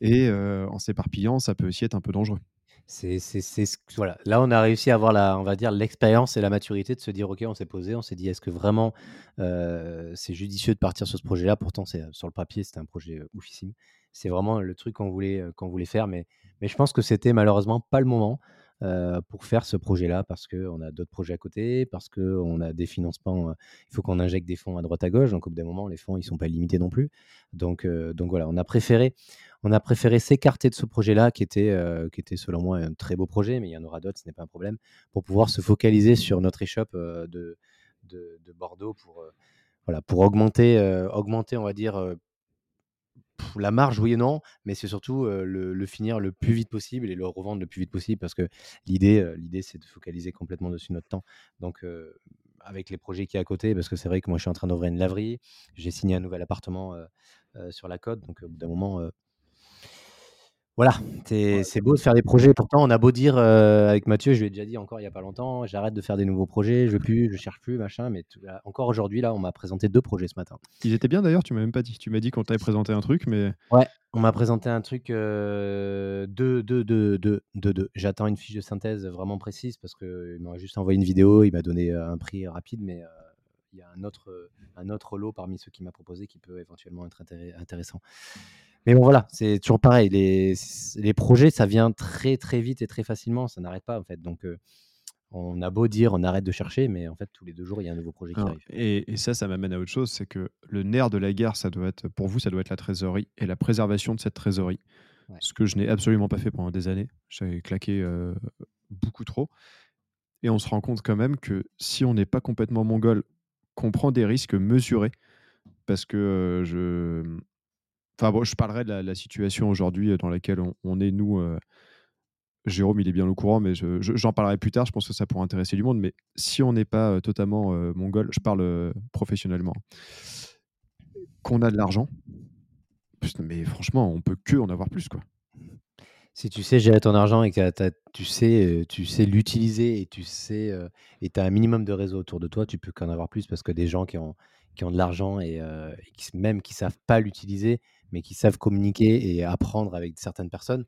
Et en s'éparpillant, ça peut aussi être un peu dangereux. C'est, voilà. Là, on a réussi à avoir la, on va dire, l'expérience et la maturité de se dire, ok, on s'est posé, on s'est dit, est-ce que vraiment c'est judicieux de partir sur ce projet-là? Pourtant, c'est sur le papier, c'était un projet oufissime. C'est vraiment le truc qu'on voulait, voulait faire, mais mais je pense que c'était malheureusement pas le moment pour faire ce projet-là parce qu'on a d'autres projets à côté, parce qu'on a des financements. il faut qu'on injecte des fonds à droite à gauche. Donc, au bout d'un moment, les fonds, ils sont pas limités non plus. Donc, donc voilà, on a préféré, préféré s'écarter de ce projet-là qui était, qui était selon moi un très beau projet, mais il y en aura d'autres, ce n'est pas un problème, pour pouvoir se focaliser sur notre échoppe de, de, Bordeaux pour, voilà, pour augmenter, augmenter, on va dire, la marge, oui et non, mais c'est surtout le, finir le plus vite possible et le revendre le plus vite possible parce que l'idée, c'est de focaliser complètement dessus notre temps. Donc, avec les projets qui est à côté, parce que c'est vrai que moi je suis en train d'ouvrir une laverie, j'ai signé un nouvel appartement sur la côte, donc au bout d'un moment, voilà, c'est beau de faire des projets. Pourtant, on a beau dire avec Mathieu, je lui ai déjà dit encore il n'y a pas longtemps, j'arrête de faire des nouveaux projets, je veux plus, je cherche plus, machin. Mais encore aujourd'hui, là, on m'a présenté deux projets ce matin. Ils étaient bien d'ailleurs, tu m'as même pas dit. Tu m'as dit qu'on t'avait présenté un truc, mais. Ouais, on m'a présenté un truc deux, deux, deux, deux, deux, J'attends une fiche de synthèse vraiment précise parce qu'il m'a juste envoyé une vidéo, il m'a donné un prix rapide, mais il y a un autre, un autre lot parmi ceux qu'il m'a proposé qui peut éventuellement être intéressant. Mais bon, voilà, c'est toujours pareil. Les, les, projets, ça vient très, très vite et très facilement. Ça n'arrête pas, en fait. Donc, on a beau dire, on arrête de chercher, mais en fait, tous les deux jours, il y a un nouveau projet qui arrive. Et, ça, ça m'amène à autre chose c'est que le nerf de la guerre, ça doit être, pour vous, ça doit être la trésorerie et la préservation de cette trésorerie. Ce que je n'ai absolument pas fait pendant des années. J'avais claqué beaucoup trop. Et on se rend compte quand même que si on n'est pas complètement mongol, qu'on prend des risques mesurés, parce que je, Enfin bon, je parlerai de la, situation aujourd'hui euh, dans laquelle on, est, nous. Euh, Jérôme, il est bien au courant, mais j'en parlerai plus tard. Je pense que ça pourrait intéresser du monde. Mais si on n'est pas euh, totalement mongol, je parle professionnellement, qu'on a de l'argent, mais franchement, on peut que en avoir plus, quoi. Si tu sais gérer ton argent et que tu sais, tu sais l'utiliser et tu sais et as un minimum de réseau autour de toi, tu peux qu'en avoir plus parce que des gens qui ont, qui ont de l'argent et, qui, même qui savent pas l'utiliser, mais qui savent communiquer et apprendre avec certaines personnes,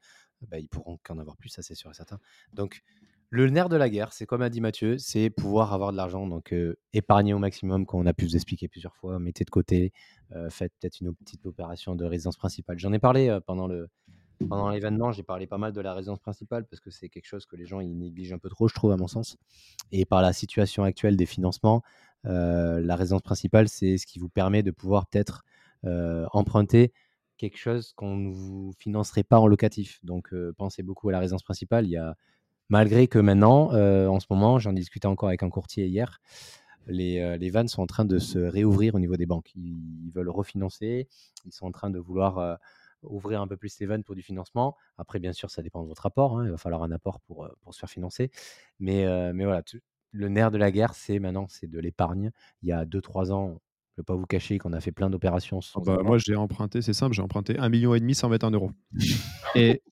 bah, ils pourront qu'en avoir plus, ça c'est sûr et certain. Donc, le nerf de la guerre, c'est comme a dit Mathieu, c'est pouvoir avoir de l'argent. Donc, épargner au maximum, comme on a pu vous expliquer plusieurs fois, mettez de côté, faites peut-être une petite opération de résidence principale. J'en ai parlé pendant le. Pendant l'événement, j'ai parlé pas mal de la résidence principale parce que c'est quelque chose que les gens ils négligent un peu trop, je trouve, à mon sens. Et par la situation actuelle des financements, la résidence principale, c'est ce qui vous permet de pouvoir peut-être emprunter quelque chose qu'on ne vous financerait pas en locatif. Donc, pensez beaucoup à la résidence principale. Il y a, malgré que maintenant, en ce moment, j'en discutais encore avec un courtier hier, les, les, vannes sont en train de se réouvrir au niveau des banques. Ils, veulent refinancer. Ils sont en train de vouloir ouvrir un peu plus les vannes pour du financement. Après, bien sûr, ça dépend de votre apport. Hein. Il va falloir un apport pour, pour se faire financer. Mais, mais voilà, le nerf de la guerre, c'est maintenant, c'est de l'épargne. Il y a 2-3 ans, je ne vais pas vous cacher qu'on a fait plein d'opérations. Ah bah, moi, j'ai emprunté, c'est simple, j'ai emprunté 1,5 million et demi sans mettre un euro. et,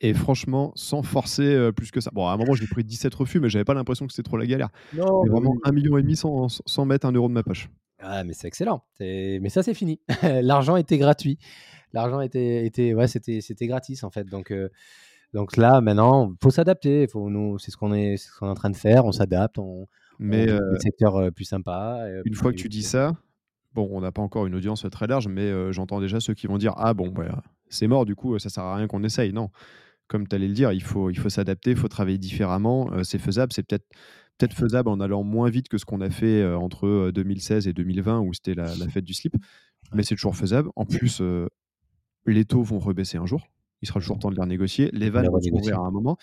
et franchement, sans forcer plus que ça. Bon, à un moment, j'ai pris 17 refus, mais j'avais pas l'impression que c'était trop la galère. Non, mais vraiment, 1,5 million et demi sans, sans, mettre un euro de ma poche. Ah, mais c'est excellent. Mais ça, c'est fini. L'argent était gratuit. L'argent était, était, ouais, c'était, c'était gratis en fait. Donc, donc là, maintenant, faut s'adapter. Faut nous, c'est ce qu'on est, ce qu'on est en train de faire. On s'adapte. On, mais on secteur plus sympa. Une fois que tu dis ça, Bon, on n'a pas encore une audience très large, mais euh, j'entends déjà ceux qui vont dire Ah bon, bah, c'est mort, du coup, ça sert à rien qu'on essaye. Non, comme tu allais le dire, il faut, il faut s'adapter, il faut travailler différemment. Euh, c'est faisable, c'est peut-être peut-être faisable en allant moins vite que ce qu'on a fait euh, entre 2016 et 2020, où c'était la, fête du slip, mais c'est toujours faisable. En plus, les taux vont rebaisser un jour. Il sera toujours temps de les renégocier. Les vannes vont s'ouvrir à un moment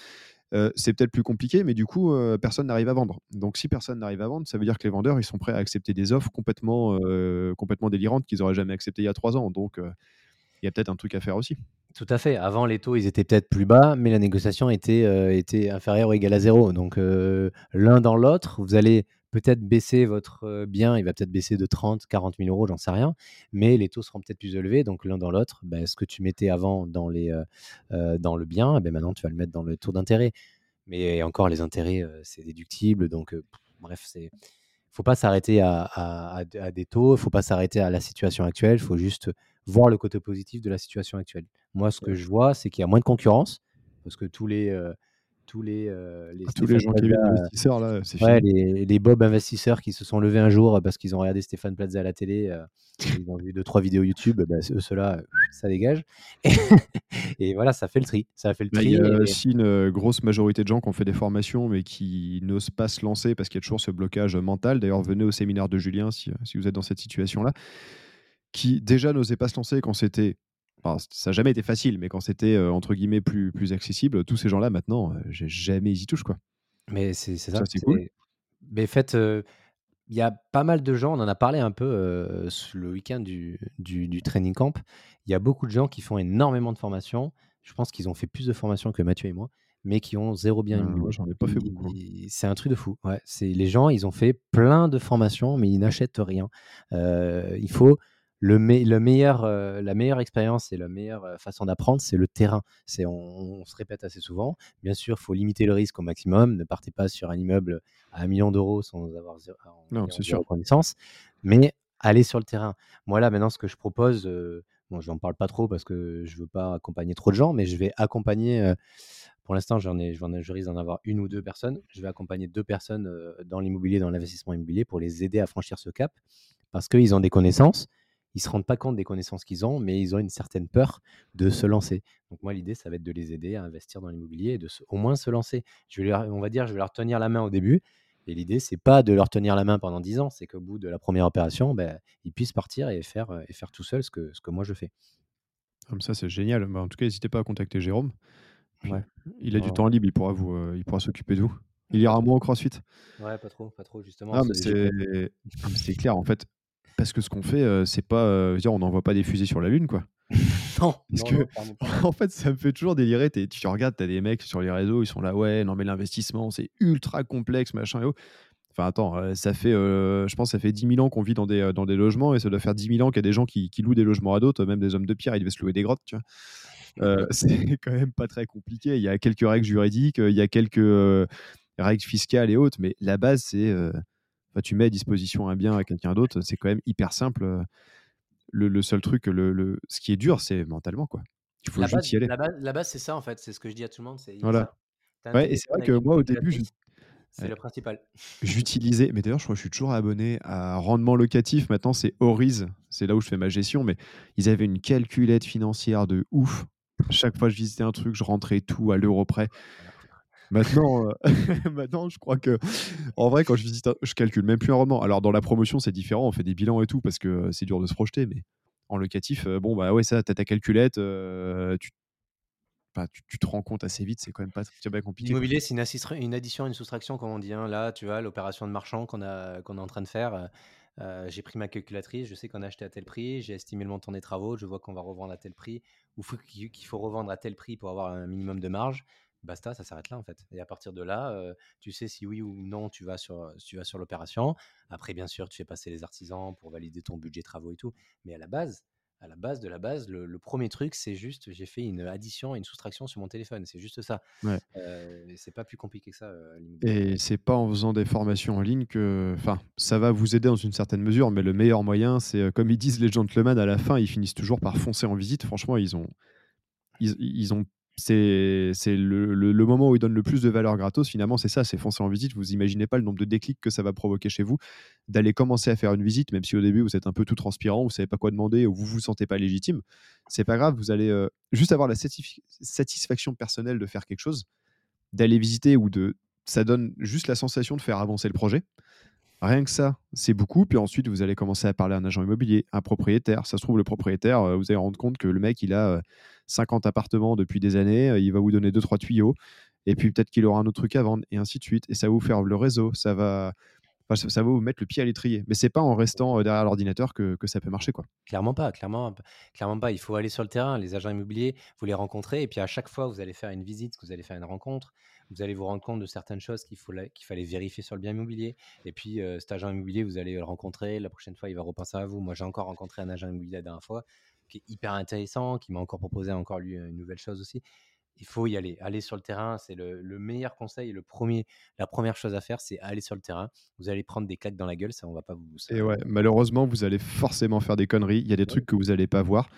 c'est peut-être plus compliqué, mais du coup, personne n'arrive à vendre. Donc, si personne n'arrive à vendre, ça veut dire que les vendeurs, ils sont prêts à accepter des offres complètement, complètement délirantes qu'ils n'auraient jamais acceptées il y a trois ans. Donc, il y a peut-être un truc à faire aussi. Tout à fait. Avant, les taux, ils étaient peut-être plus bas, mais la négociation était, était inférieure ou égale à zéro. Donc, l'un dans l'autre, vous allez peut-être baisser votre bien, il va peut-être baisser de 30, 40 000 euros, j'en sais rien, mais les taux seront peut-être plus élevés. Donc l'un dans l'autre, ben, ce que tu mettais avant dans, les, dans le bien, ben, maintenant tu vas le mettre dans le taux d'intérêt. Mais encore, les intérêts, c'est déductible. Donc, bref, c'est faut pas s'arrêter à, à, des taux, il faut pas s'arrêter à la situation actuelle, il faut juste voir le côté positif de la situation actuelle. Moi, ce que je vois, c'est qu'il y a moins de concurrence, parce que tous les, tous les, euh, les, ah, tous les gens qui investisseurs là, c'est ouais, les, les, Bob investisseurs qui se sont levés un jour parce qu'ils ont regardé Stéphane Plaza à la télé, euh, ils ont vu deux trois vidéos YouTube, bah, ceux-là, ça dégage. Et, voilà, ça fait le tri, ça fait le bah, tri. il y a aussi une euh, grosse majorité de gens qui ont fait des formations mais qui n'osent pas se lancer parce qu'il y a toujours ce blocage mental. D'ailleurs, venez au séminaire de Julien si, si vous êtes dans cette situation-là, qui déjà n'osaient pas se lancer quand c'était ça n'a jamais été facile, mais quand c'était entre guillemets plus, plus accessible, tous ces gens-là maintenant, j'ai jamais ils y touchent quoi. Mais c'est ça. c'est cool. Mais faites, il y a pas mal de gens, on en a parlé un peu le week-end du, du, training camp. Il y a beaucoup de gens qui font énormément de formations. Je pense qu'ils ont fait plus de formations que Mathieu et moi, mais qui ont zéro bien immobilier. moi, j'en ai pas fait beaucoup. C'est un truc de fou. Ouais, c'est les gens, ils ont fait plein de formations, mais ils n'achètent rien. il faut le, le meilleur, euh, la meilleure expérience et la meilleure euh, façon d'apprendre, c'est le terrain. C'est, on, se répète assez souvent. Bien sûr, il faut limiter le risque au maximum. Ne partez pas sur un immeuble à un million d'euros sans avoir zéro, non, c'est sûr. connaissance. Mais allez sur le terrain. Moi, là, maintenant, ce que je propose, euh, bon, je n'en parle pas trop parce que je ne veux pas accompagner trop de gens, mais je vais accompagner. pour l'instant, j'en ai, je risque d'en avoir une ou deux personnes. Je vais accompagner deux personnes dans l'immobilier, dans l'investissement immobilier, pour les aider à franchir ce cap parce qu'ils ont des connaissances ils se rendent pas compte des connaissances qu'ils ont, mais ils ont une certaine peur de se lancer. Donc moi, l'idée, ça va être de les aider à investir dans l'immobilier et de au moins se lancer. Je vais on va dire, je vais leur tenir la main au début. Et l'idée, c'est pas de leur tenir la main pendant 10 ans, c'est qu'au bout de la première opération, ben, ils puissent partir et faire, et faire tout seul ce que, ce que moi je fais. Comme ça, c'est génial. Bah, en tout cas, n'hésitez pas à contacter Jérôme. Ouais. Il a du temps libre, il pourra, vous, euh, il pourra s'occuper de vous. Il ira moins au CrossFit Ouais, pas trop, pas trop, justement. Ah, c'est clair, en fait. Parce que ce qu'on fait, c'est pas. dire, on n'envoie pas des fusées sur la Lune, quoi. non, Parce que, en fait, ça me fait toujours délirer. Tu regardes, tu as des mecs sur les réseaux, ils sont là, ouais, non, mais l'investissement, c'est ultra complexe, machin et oh. Enfin, attends, ça fait, je pense, ça fait 10 000 ans qu'on vit dans des, dans des logements et ça doit faire 10 000 ans qu'il y a des gens qui, qui louent des logements à d'autres, même des hommes de pierre, ils devaient se louer des grottes, tu vois. c'est quand même pas très compliqué. Il y a quelques règles juridiques, il y a quelques règles fiscales et autres, mais la base, c'est tu mets à disposition un bien à quelqu'un d'autre, c'est quand même hyper simple. Euh, le, seul truc, le, ce qui est dur, c'est mentalement, quoi. Il faut juste y aller. La base, c'est ça, en fait. C'est ce que je dis à tout le monde. Voilà. Ouais, et c'est vrai que moi, au début, c'est le principal. J'utilisais, mais d'ailleurs, je crois que je suis toujours abonné à Rendement Locatif. Maintenant, c'est Oriz. C'est là où je fais ma gestion. Mais ils avaient une calculette financière de ouf. Chaque fois que je visitais un truc, je rentrais tout à l'euro près. Maintenant, euh, maintenant, je crois que, en vrai, quand je visite, je calcule même plus un rendement. Alors, dans la promotion, c'est différent, on fait des bilans et tout parce que euh, c'est dur de se projeter, mais en locatif, euh, bon, bah ouais, ça, t'as ta calculette, tu, bah, tu, te rends compte assez vite, c'est quand même pas très compliqué. L'immobilier, c'est une, une, addition, une soustraction, comme on dit. Hein. Là, tu vois, l'opération de marchand qu'on qu'on est en train de faire. j'ai pris ma calculatrice, je sais qu'on a acheté à tel prix, j'ai estimé le montant des travaux, je vois qu'on va revendre à tel prix, ou qu'il faut revendre à tel prix pour avoir un minimum de marge basta, ça s'arrête là en fait. Et à partir de là, tu sais si oui ou non tu vas sur, tu vas sur l'opération. Après, bien sûr, tu fais passer les artisans pour valider ton budget travaux et tout. Mais à la base, à la base de la base, le, premier truc, c'est juste, j'ai fait une addition et une soustraction sur mon téléphone. C'est juste ça. Ouais. c'est pas plus compliqué que ça. et c'est pas en faisant des formations en ligne que, enfin, ça va vous aider dans une certaine mesure, mais le meilleur moyen, c'est comme ils disent les gentlemen à la fin, ils finissent toujours par foncer en visite. Franchement, ils ont, ils, ils ont c'est le, le, moment où il donne le plus de valeur gratos, finalement, c'est ça, c'est foncer en visite. Vous imaginez pas le nombre de déclics que ça va provoquer chez vous, d'aller commencer à faire une visite, même si au début vous êtes un peu tout transpirant, vous savez pas quoi demander ou vous vous sentez pas légitime. C'est pas grave, vous allez euh, juste avoir la satisfaction personnelle de faire quelque chose, d'aller visiter ou de. Ça donne juste la sensation de faire avancer le projet. Rien que ça, c'est beaucoup. Puis ensuite, vous allez commencer à parler à un agent immobilier, un propriétaire. Ça se trouve, le propriétaire, euh, vous allez rendre compte que le mec, il a 50 euh, appartements depuis des années. Euh, il va vous donner deux, trois tuyaux. Et puis peut-être qu'il aura un autre truc à vendre, et ainsi de suite. Et ça va vous faire le réseau. Ça va, ça va vous mettre le pied à l'étrier. Mais c'est pas en restant derrière l'ordinateur que, que, ça peut marcher. quoi. Clairement pas, clairement, clairement pas. Il faut aller sur le terrain. Les agents immobiliers, vous les rencontrez. Et puis à chaque fois, vous allez faire une visite, vous allez faire une rencontre vous allez vous rendre compte de certaines choses qu'il qu'il fallait vérifier sur le bien immobilier. Et puis, euh, cet agent immobilier, vous allez le rencontrer. La prochaine fois, il va repenser à vous. Moi, j'ai encore rencontré un agent immobilier la dernière fois qui est hyper intéressant, qui m'a encore proposé encore lui une nouvelle chose aussi. Il faut y aller, aller sur le terrain, c'est le, meilleur conseil. Le premier, la première chose à faire, c'est aller sur le terrain. Vous allez prendre des claques dans la gueule, ça, on va pas vous. Et ouais, malheureusement, vous allez forcément faire des conneries. Il y a des trucs que vous n'allez pas voir.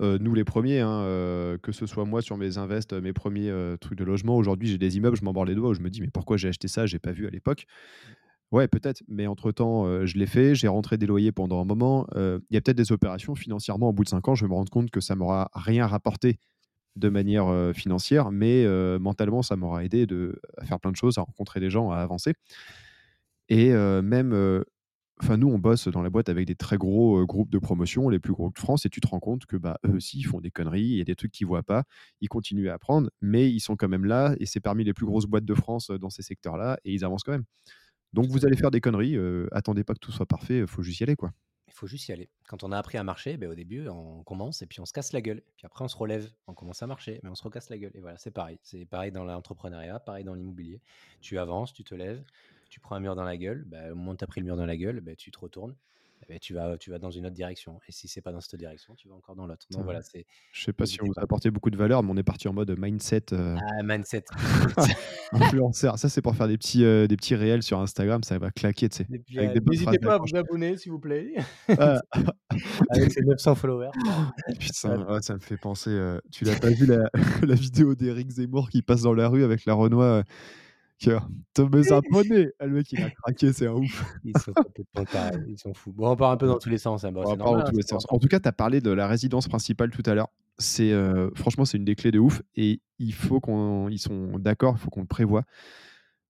Euh, nous les premiers, hein, euh, que ce soit moi sur mes invests, mes premiers euh, trucs de logement, aujourd'hui j'ai des immeubles, je m'en les doigts, où je me dis mais pourquoi j'ai acheté ça, j'ai pas vu à l'époque. Ouais, peut-être, mais entre-temps, je l'ai fait, j'ai rentré des loyers pendant un moment. Il y a peut-être des opérations financièrement, au bout de 5 ans, je vais me rendre compte que ça m'aura rien rapporté de manière financière, mais mentalement, ça m'aura aidé à faire plein de choses, à rencontrer des gens, à avancer. Et même Enfin, nous, on bosse dans la boîte avec des très gros groupes de promotion, les plus gros de France, et tu te rends compte que bah, eux aussi, ils font des conneries, il y a des trucs qu'ils voient pas, ils continuent à apprendre, mais ils sont quand même là, et c'est parmi les plus grosses boîtes de France dans ces secteurs-là, et ils avancent quand même. Donc vous allez faire des conneries, euh, attendez pas que tout soit parfait, il faut juste y aller quoi. Il faut juste y aller. Quand on a appris à marcher, ben, au début, on commence et puis on se casse la gueule. Puis après, on se relève, on commence à marcher, mais on se recasse la gueule. Et voilà, c'est pareil. C'est pareil dans l'entrepreneuriat, pareil dans l'immobilier. Tu avances, tu te lèves, tu prends un mur dans la gueule. Ben, au moment où tu as pris le mur dans la gueule, ben, tu te retournes. ben, tu, vas, tu vas dans une autre direction. Et si c'est pas dans cette direction, tu vas encore dans l'autre. Donc voilà, c'est Je sais pas si on vous a apporté beaucoup de valeur, mais on est parti en mode mindset euh, Ah, mindset. influenceur. Ça c'est pour faire des petits, euh, des petits réels sur Instagram, ça va claquer, euh, N'hésitez pas à vous abonner, s'il vous plaît, Ah, avec ses 900 followers. putain, ouais, ça me fait penser. euh, tu l'as pas vu la, la vidéo d'Eric Zemmour qui passe dans la rue avec la Renoir euh, te mes abonnés. Ah, Le mec il a craqué, c'est un ouf. Ils sont complètement tarés, ils sont fous. Bon, on part un peu dans tous les sens. hein. Bon, On normal. dans hein, tous les sens. En tout cas, tu as parlé de la résidence principale tout à l'heure. C'est euh, franchement, c'est une des clés de ouf et il faut qu'on, ils sont d'accord, il faut qu'on le prévoit.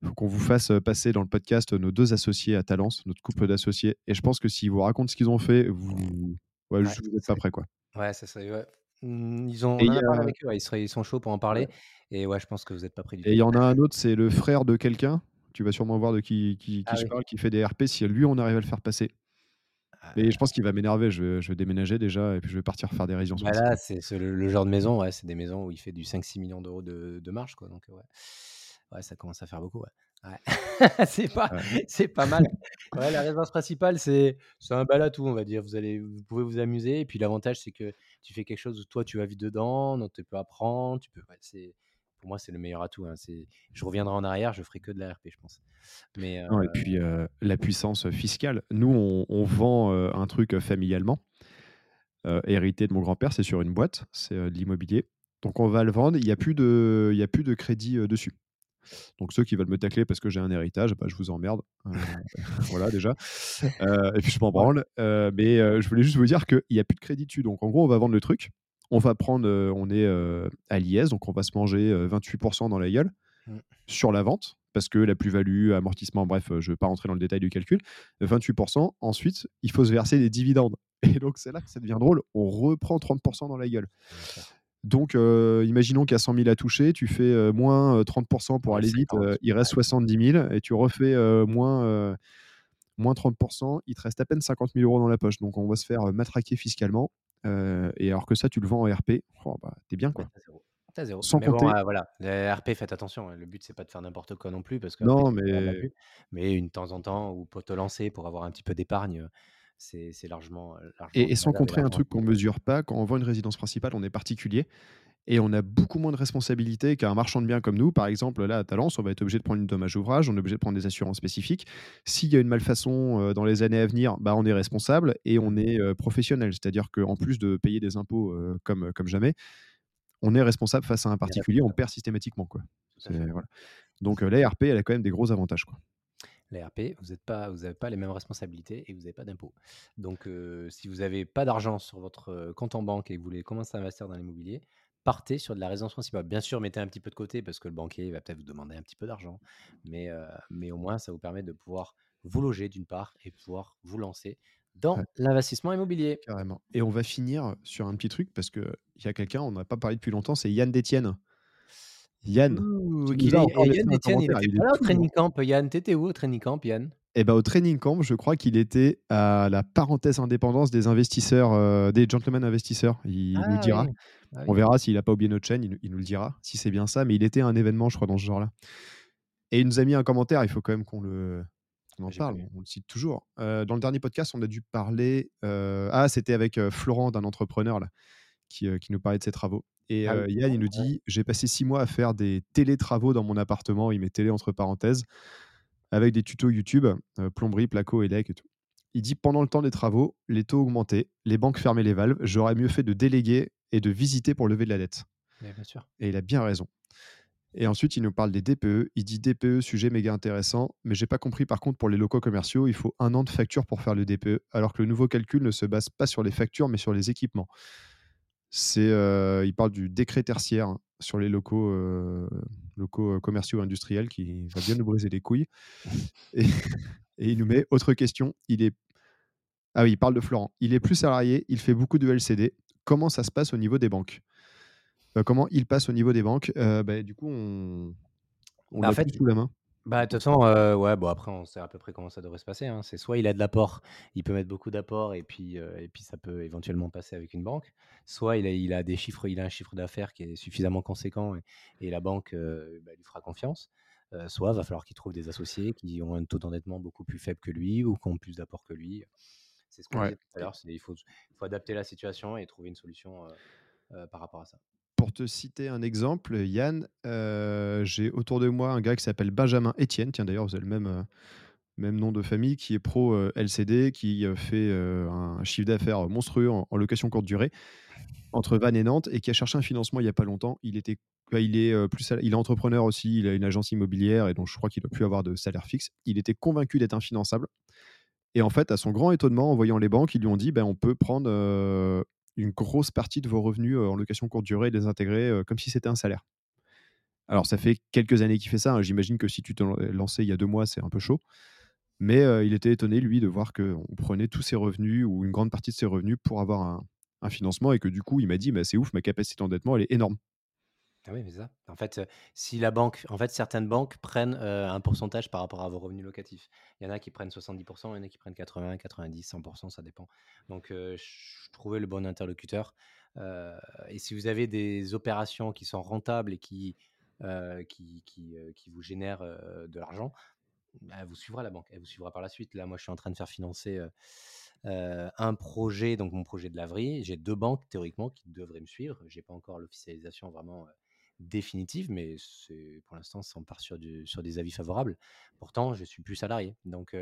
Il faut qu'on vous fasse euh, passer dans le podcast nos deux associés à Talence, notre couple d'associés. Et je pense que s'ils vous racontent ce qu'ils ont fait, vous, ouais, Ouais, juste, vous n'êtes ça pas prêts quoi. Ouais, ça serait. ouais. Mmh, Ils ont, Et on il en y a parlé a, avec eux, ouais, ils, seraient, ils sont chauds pour en parler. Et ouais, je pense que vous n'êtes pas prêts du et il y en a un autre, c'est le frère de quelqu'un. Tu vas sûrement voir de qui, qui, qui Ah je oui. parle, qui fait des RP. Si lui, on arrive à le faire passer. Mais je pense qu'il va m'énerver. Je vais, je vais déménager déjà et puis je vais partir faire des résidences Bah là, principales. c'est c'est le, le genre de maison, ouais, c'est des maisons où il fait du 5-6 millions d'euros de, de marge, quoi. Donc, ouais. ouais, ça commence à faire beaucoup, ouais. Ouais. c'est pas, Ouais. c'est pas mal. Ouais, la résidence principale, c'est c'est un bal à tout, on va dire. Vous, allez, vous pouvez vous amuser. Et puis l'avantage, c'est que tu fais quelque chose où toi, tu vas vivre dedans, donc tu peux apprendre. Tu peux, c'est, pour moi, c'est le meilleur atout. Hein. C'est, je reviendrai en arrière, je ferai que de la RP, je pense. Mais Non, et euh, puis euh, la puissance fiscale. Nous, on, on vend euh, un truc familialement, hérité de mon grand-père, c'est sur une boîte, c'est de l'immobilier. Donc on va le vendre, il n'y a, plus de- il y a plus de crédit dessus. Donc ceux qui veulent me tacler parce que j'ai un héritage, bah, je vous emmerde. Euh, voilà déjà. Euh, et puis je m'en branle. Euh, mais je voulais juste vous dire qu'il n'y a plus de crédit dessus. Donc en gros, on va vendre le truc. On va prendre, on est à l'IS, donc on va se manger euh, 28% dans la gueule Mm. sur la vente, parce que la plus-value, amortissement, bref, je ne vais pas rentrer dans le détail du calcul. 28%. Ensuite, il faut se verser des dividendes. Et donc c'est là que ça devient drôle. On reprend 30% dans la gueule. Donc, euh, imaginons qu'il y a 100 000 à toucher, tu fais euh, moins euh, 30% pour Ouais, aller vite, 50. euh, il reste 70 000, et tu refais euh, moins, euh, moins 30%, il te reste à peine 50 000 euros dans la poche. Donc, on va se faire euh, matraquer fiscalement. euh, et alors que ça, tu le vends en RP, oh, bah, t'es bien quoi. t'as zéro. Sans Mais bon, compter, euh, voilà, les RP, faites attention. hein. Le but, c'est pas de faire n'importe quoi non plus, parce qu'après, non, mais. Mais une de temps en temps, ou pour te lancer, pour avoir un petit peu d'épargne, c'est largement, euh, largement et, et sans compter un truc qu'on optimisé. mesure pas, quand on vend une résidence principale, on est particulier et on a beaucoup moins de responsabilités qu'un marchand de biens comme nous. Par exemple, là, à Talence, on va être obligé de prendre une dommage ouvrage, on est obligé de prendre des assurances spécifiques. S'il y a une malfaçon euh, dans les années à venir, bah, on est responsable et on est euh, professionnel. C'est-à-dire qu'en plus de payer des impôts euh, comme, comme jamais, on est responsable face à un particulier, on perd systématiquement. Quoi. Voilà. Donc à euh, fait. la RP, elle a quand même des gros avantages. Quoi. Les RP, vous n'avez pas, vous avez pas les mêmes responsabilités et vous n'avez pas d'impôts. Donc, euh, si vous n'avez pas d'argent sur votre euh, compte en banque et que vous voulez commencer à investir dans l'immobilier, partez sur de la résidence principale. Bien sûr, mettez un petit peu de côté parce que le banquier va peut-être vous demander un petit peu d'argent, mais, euh, mais au moins, ça vous permet de pouvoir vous loger d'une part et pouvoir vous lancer dans Ouais. l'investissement immobilier. Carrément. Et on va finir sur un petit truc parce qu'il y a quelqu'un, on n'a pas parlé depuis longtemps, c'est Yann Détienne. Yann, Ouh, nous a et laissé Yann Etienne, il était Il pas là au training camp. Yann, t'étais où au training camp, Yann? Et ben au training camp, je crois qu'il était à la parenthèse indépendance des investisseurs, euh, des gentlemen investisseurs. Il nous Ah dira. oui, ah On verra s'il n'a pas oublié notre chaîne, il, nous- il nous le dira, si c'est bien ça. Mais il était à un événement, je crois, dans ce genre-là. Et il nous a mis un commentaire, il faut quand même qu'on le, en parle, on le cite toujours. Euh, dans le dernier podcast, on a dû parler. euh, ah, c'était avec euh, Florent, d'un entrepreneur là, qui, qui nous parlait de ses travaux. Et Ah euh, Yann, il nous dit J'ai passé six mois à faire des télétravaux dans mon appartement. Il met télé entre parenthèses, avec des tutos YouTube, euh, plomberie, placo, élec et tout. Il dit Pendant le temps des travaux, les taux augmentaient, les banques fermaient les valves. J'aurais mieux fait de déléguer et de visiter pour lever de la dette. Mais bien sûr. Et il a bien raison. Et ensuite, il nous parle des DPE. Il dit DPE, sujet méga intéressant, mais j'ai pas compris par contre pour les locaux commerciaux, il faut un an de facture pour faire le DPE, alors que le nouveau calcul ne se base pas sur les factures, mais sur les équipements. C'est, euh, il parle du décret tertiaire sur les locaux, euh, locaux euh, commerciaux industriels qui va bien nous briser les couilles. Et, et il nous met autre question. Il est, ah oui, il parle de Florent. Il est plus salarié, il fait beaucoup de LCD. Comment ça se passe au niveau des banques? Euh, Comment il passe au niveau des banques? Euh, bah, Du coup, on, on Bah, l'a en fait, sous la main. Bah, de toute façon, heu, ouais, bon, après, on sait à peu près comment ça devrait se passer, hein. C'est soit il a de l'apport, il peut mettre beaucoup d'apport et puis, heu et puis ça peut éventuellement passer avec une banque. Soit il a il a des chiffres il a un chiffre d'affaires qui est suffisamment conséquent et et la banque, heu, bah, lui fera confiance. Heu, soit va falloir qu'il trouve des associés qui ont un taux d'endettement beaucoup plus faible que lui ou qui ont plus d'apport que lui. C'est ce qu'on Ouais disait tout à l'heure, c'est il faut il faut adapter la situation et trouver une solution, heu heu, par rapport à ça. Pour te citer un exemple, Yann, heu, j'ai autour de moi un gars qui s'appelle Benjamin Etienne, tiens d'ailleurs vous avez le même, heu, même nom de famille, qui est pro, heu, LCD, qui, fait, un chiffre d'affaires monstrueux en location courte durée, entre Vannes et Nantes et qui a cherché un financement il y a pas longtemps. Il était bah, il est, plus il est entrepreneur aussi, il a une agence immobilière et donc je crois qu'il doit plus avoir de salaire fixe. Il était convaincu d'être infinançable et en fait, à son grand étonnement, en voyant les banques, ils lui ont dit: «Ben, on peut prendre, une grosse partie de vos revenus, en location courte durée et comme si c'était un salaire». Alors ça fait quelques années qu'il fait ça, hein, j'imagine que si tu t'es lan lancé il y a 2 mois, c'est un peu chaud. Mais, il était étonné lui de voir qu'on prenait tous ses revenus ou une grande partie de ses revenus pour avoir un un financement et que du coup, il m'a dit: «Bah, c'est ouf, ma capacité d'endettement, elle est énorme». Ah oui, mais ça. En fait, si la banque en fait, certaines banques prennent, un pourcentage par rapport à vos revenus locatifs. Il y en a qui prennent 70 il y en a qui prennent 80-90-100 ça dépend. Donc, heu, ch trouver le bon interlocuteur, et si vous avez des opérations qui sont rentables et qui, qui qui, vous génèrent, de l'argent, bah, elle vous suivra la banque. Elle vous suivra par la suite. Là, moi, je suis en train de faire financer, un projet, donc mon projet de laverie. J'ai 2 banques théoriquement qui devraient me suivre. J'ai pas encore l'officialisation vraiment, définitive, mais pour l'instant, ça part sur des avis favorables. Pourtant, je suis plus salarié, donc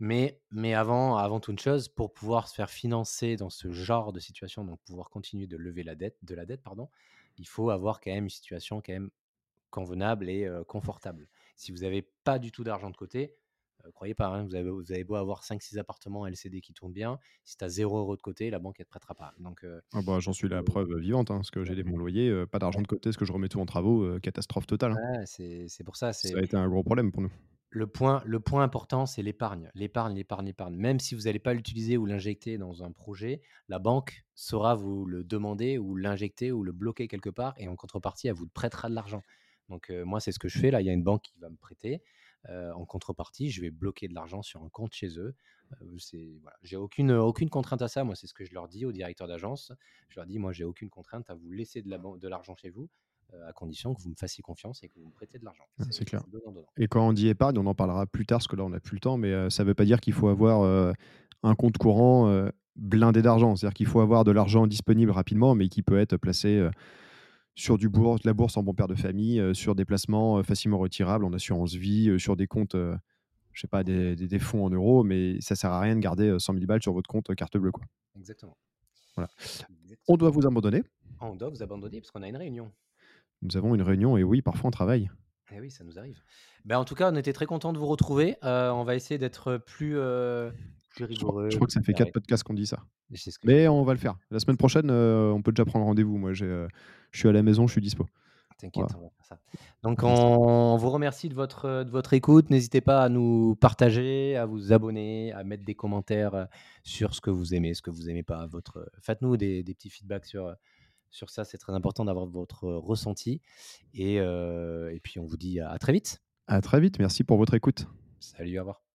mais mais avant avant toute chose, pour pouvoir se faire financer dans ce genre de situation, donc pouvoir continuer de lever la dette de la dette, pardon, il faut avoir quand même une situation quand même convenable et confortable. Si vous n'avez pas du tout d'argent de côté, croyez pas, hein, vous avez vous avez beau avoir cinq six appartements LCD qui tournent bien, si tu as 0 € de côté, la banque elle te prêtera pas. Donc heu, Ah bah, j'en suis la preuve vivante, hein, parce que j'ai des mon loyer, heu, pas d'argent de côté, parce que je remets tout en travaux, catastrophe totale, hein. c'est pour ça, Ça a été un gros problème pour nous. le point le point important, c'est l'épargne. L'épargne, l'épargne, l'épargne. Même si vous n'allez pas l'utiliser ou l'injecter dans un projet, la banque saura vous le demander ou l'injecter ou le bloquer quelque part et en contrepartie, elle vous prêtera de l'argent. Donc, moi, c'est ce que je fais là. Il y a une banque qui va me prêter, heu, en contrepartie, je vais bloquer de l'argent sur un compte chez eux. Heu, c'est voilà, j'ai aucune, aucune contrainte à ça. Moi, c'est ce que je leur dis aux directeurs d'agence. Je leur dis: «Moi, j'ai aucune contrainte à vous laisser de la ban de l'argent chez vous, heu, à condition que vous me fassiez confiance et que vous me prêtiez de l'argent». C'est C'est clair. Et quand on dit épargne, on en parlera plus tard, parce que là, on n'a plus le temps, mais heu, ça ne veut pas dire qu'il faut avoir, un compte courant, blindé d'argent. C'est-à-dire qu'il faut avoir de l'argent disponible rapidement, mais qui peut être placé, sur du bourse de la bourse en bon père de famille, heu, sur des placements, heu, facilement retirables en assurance vie, heu, sur des comptes, je sais pas, des des des fonds en euros, mais ça sert à rien de garder, heu, 100 000 balles sur votre compte, carte bleue, quoi. Exactement. Voilà. On doit vous abandonner. On doit vous abandonner parce qu'on a une réunion. Nous avons une réunion et oui, parfois on travaille. Eh oui, ça nous arrive. Ben, en tout cas, on était très contents de vous retrouver. On va essayer d'être plus, plus Je crois je rigoureux, crois que ça fait 4 carré. podcasts qu'on dit ça. Ce Mais on va le faire. La semaine prochaine, heu, on peut déjà prendre rendez-vous. Moi, heu, je suis à la maison, je suis dispo. Voilà, T'inquiète, on va faire ça. Donc on vous remercie de votre, de votre écoute. N'hésitez pas à nous partager, à vous abonner, à mettre des commentaires, heu, sur ce que vous aimez, ce que vous aimez pas, votre faites-nous des des petits feedbacks sur, sur ça. C'est très important d'avoir votre ressenti et puis on vous dit à très vite. À très vite, merci pour votre écoute. Salut, au revoir.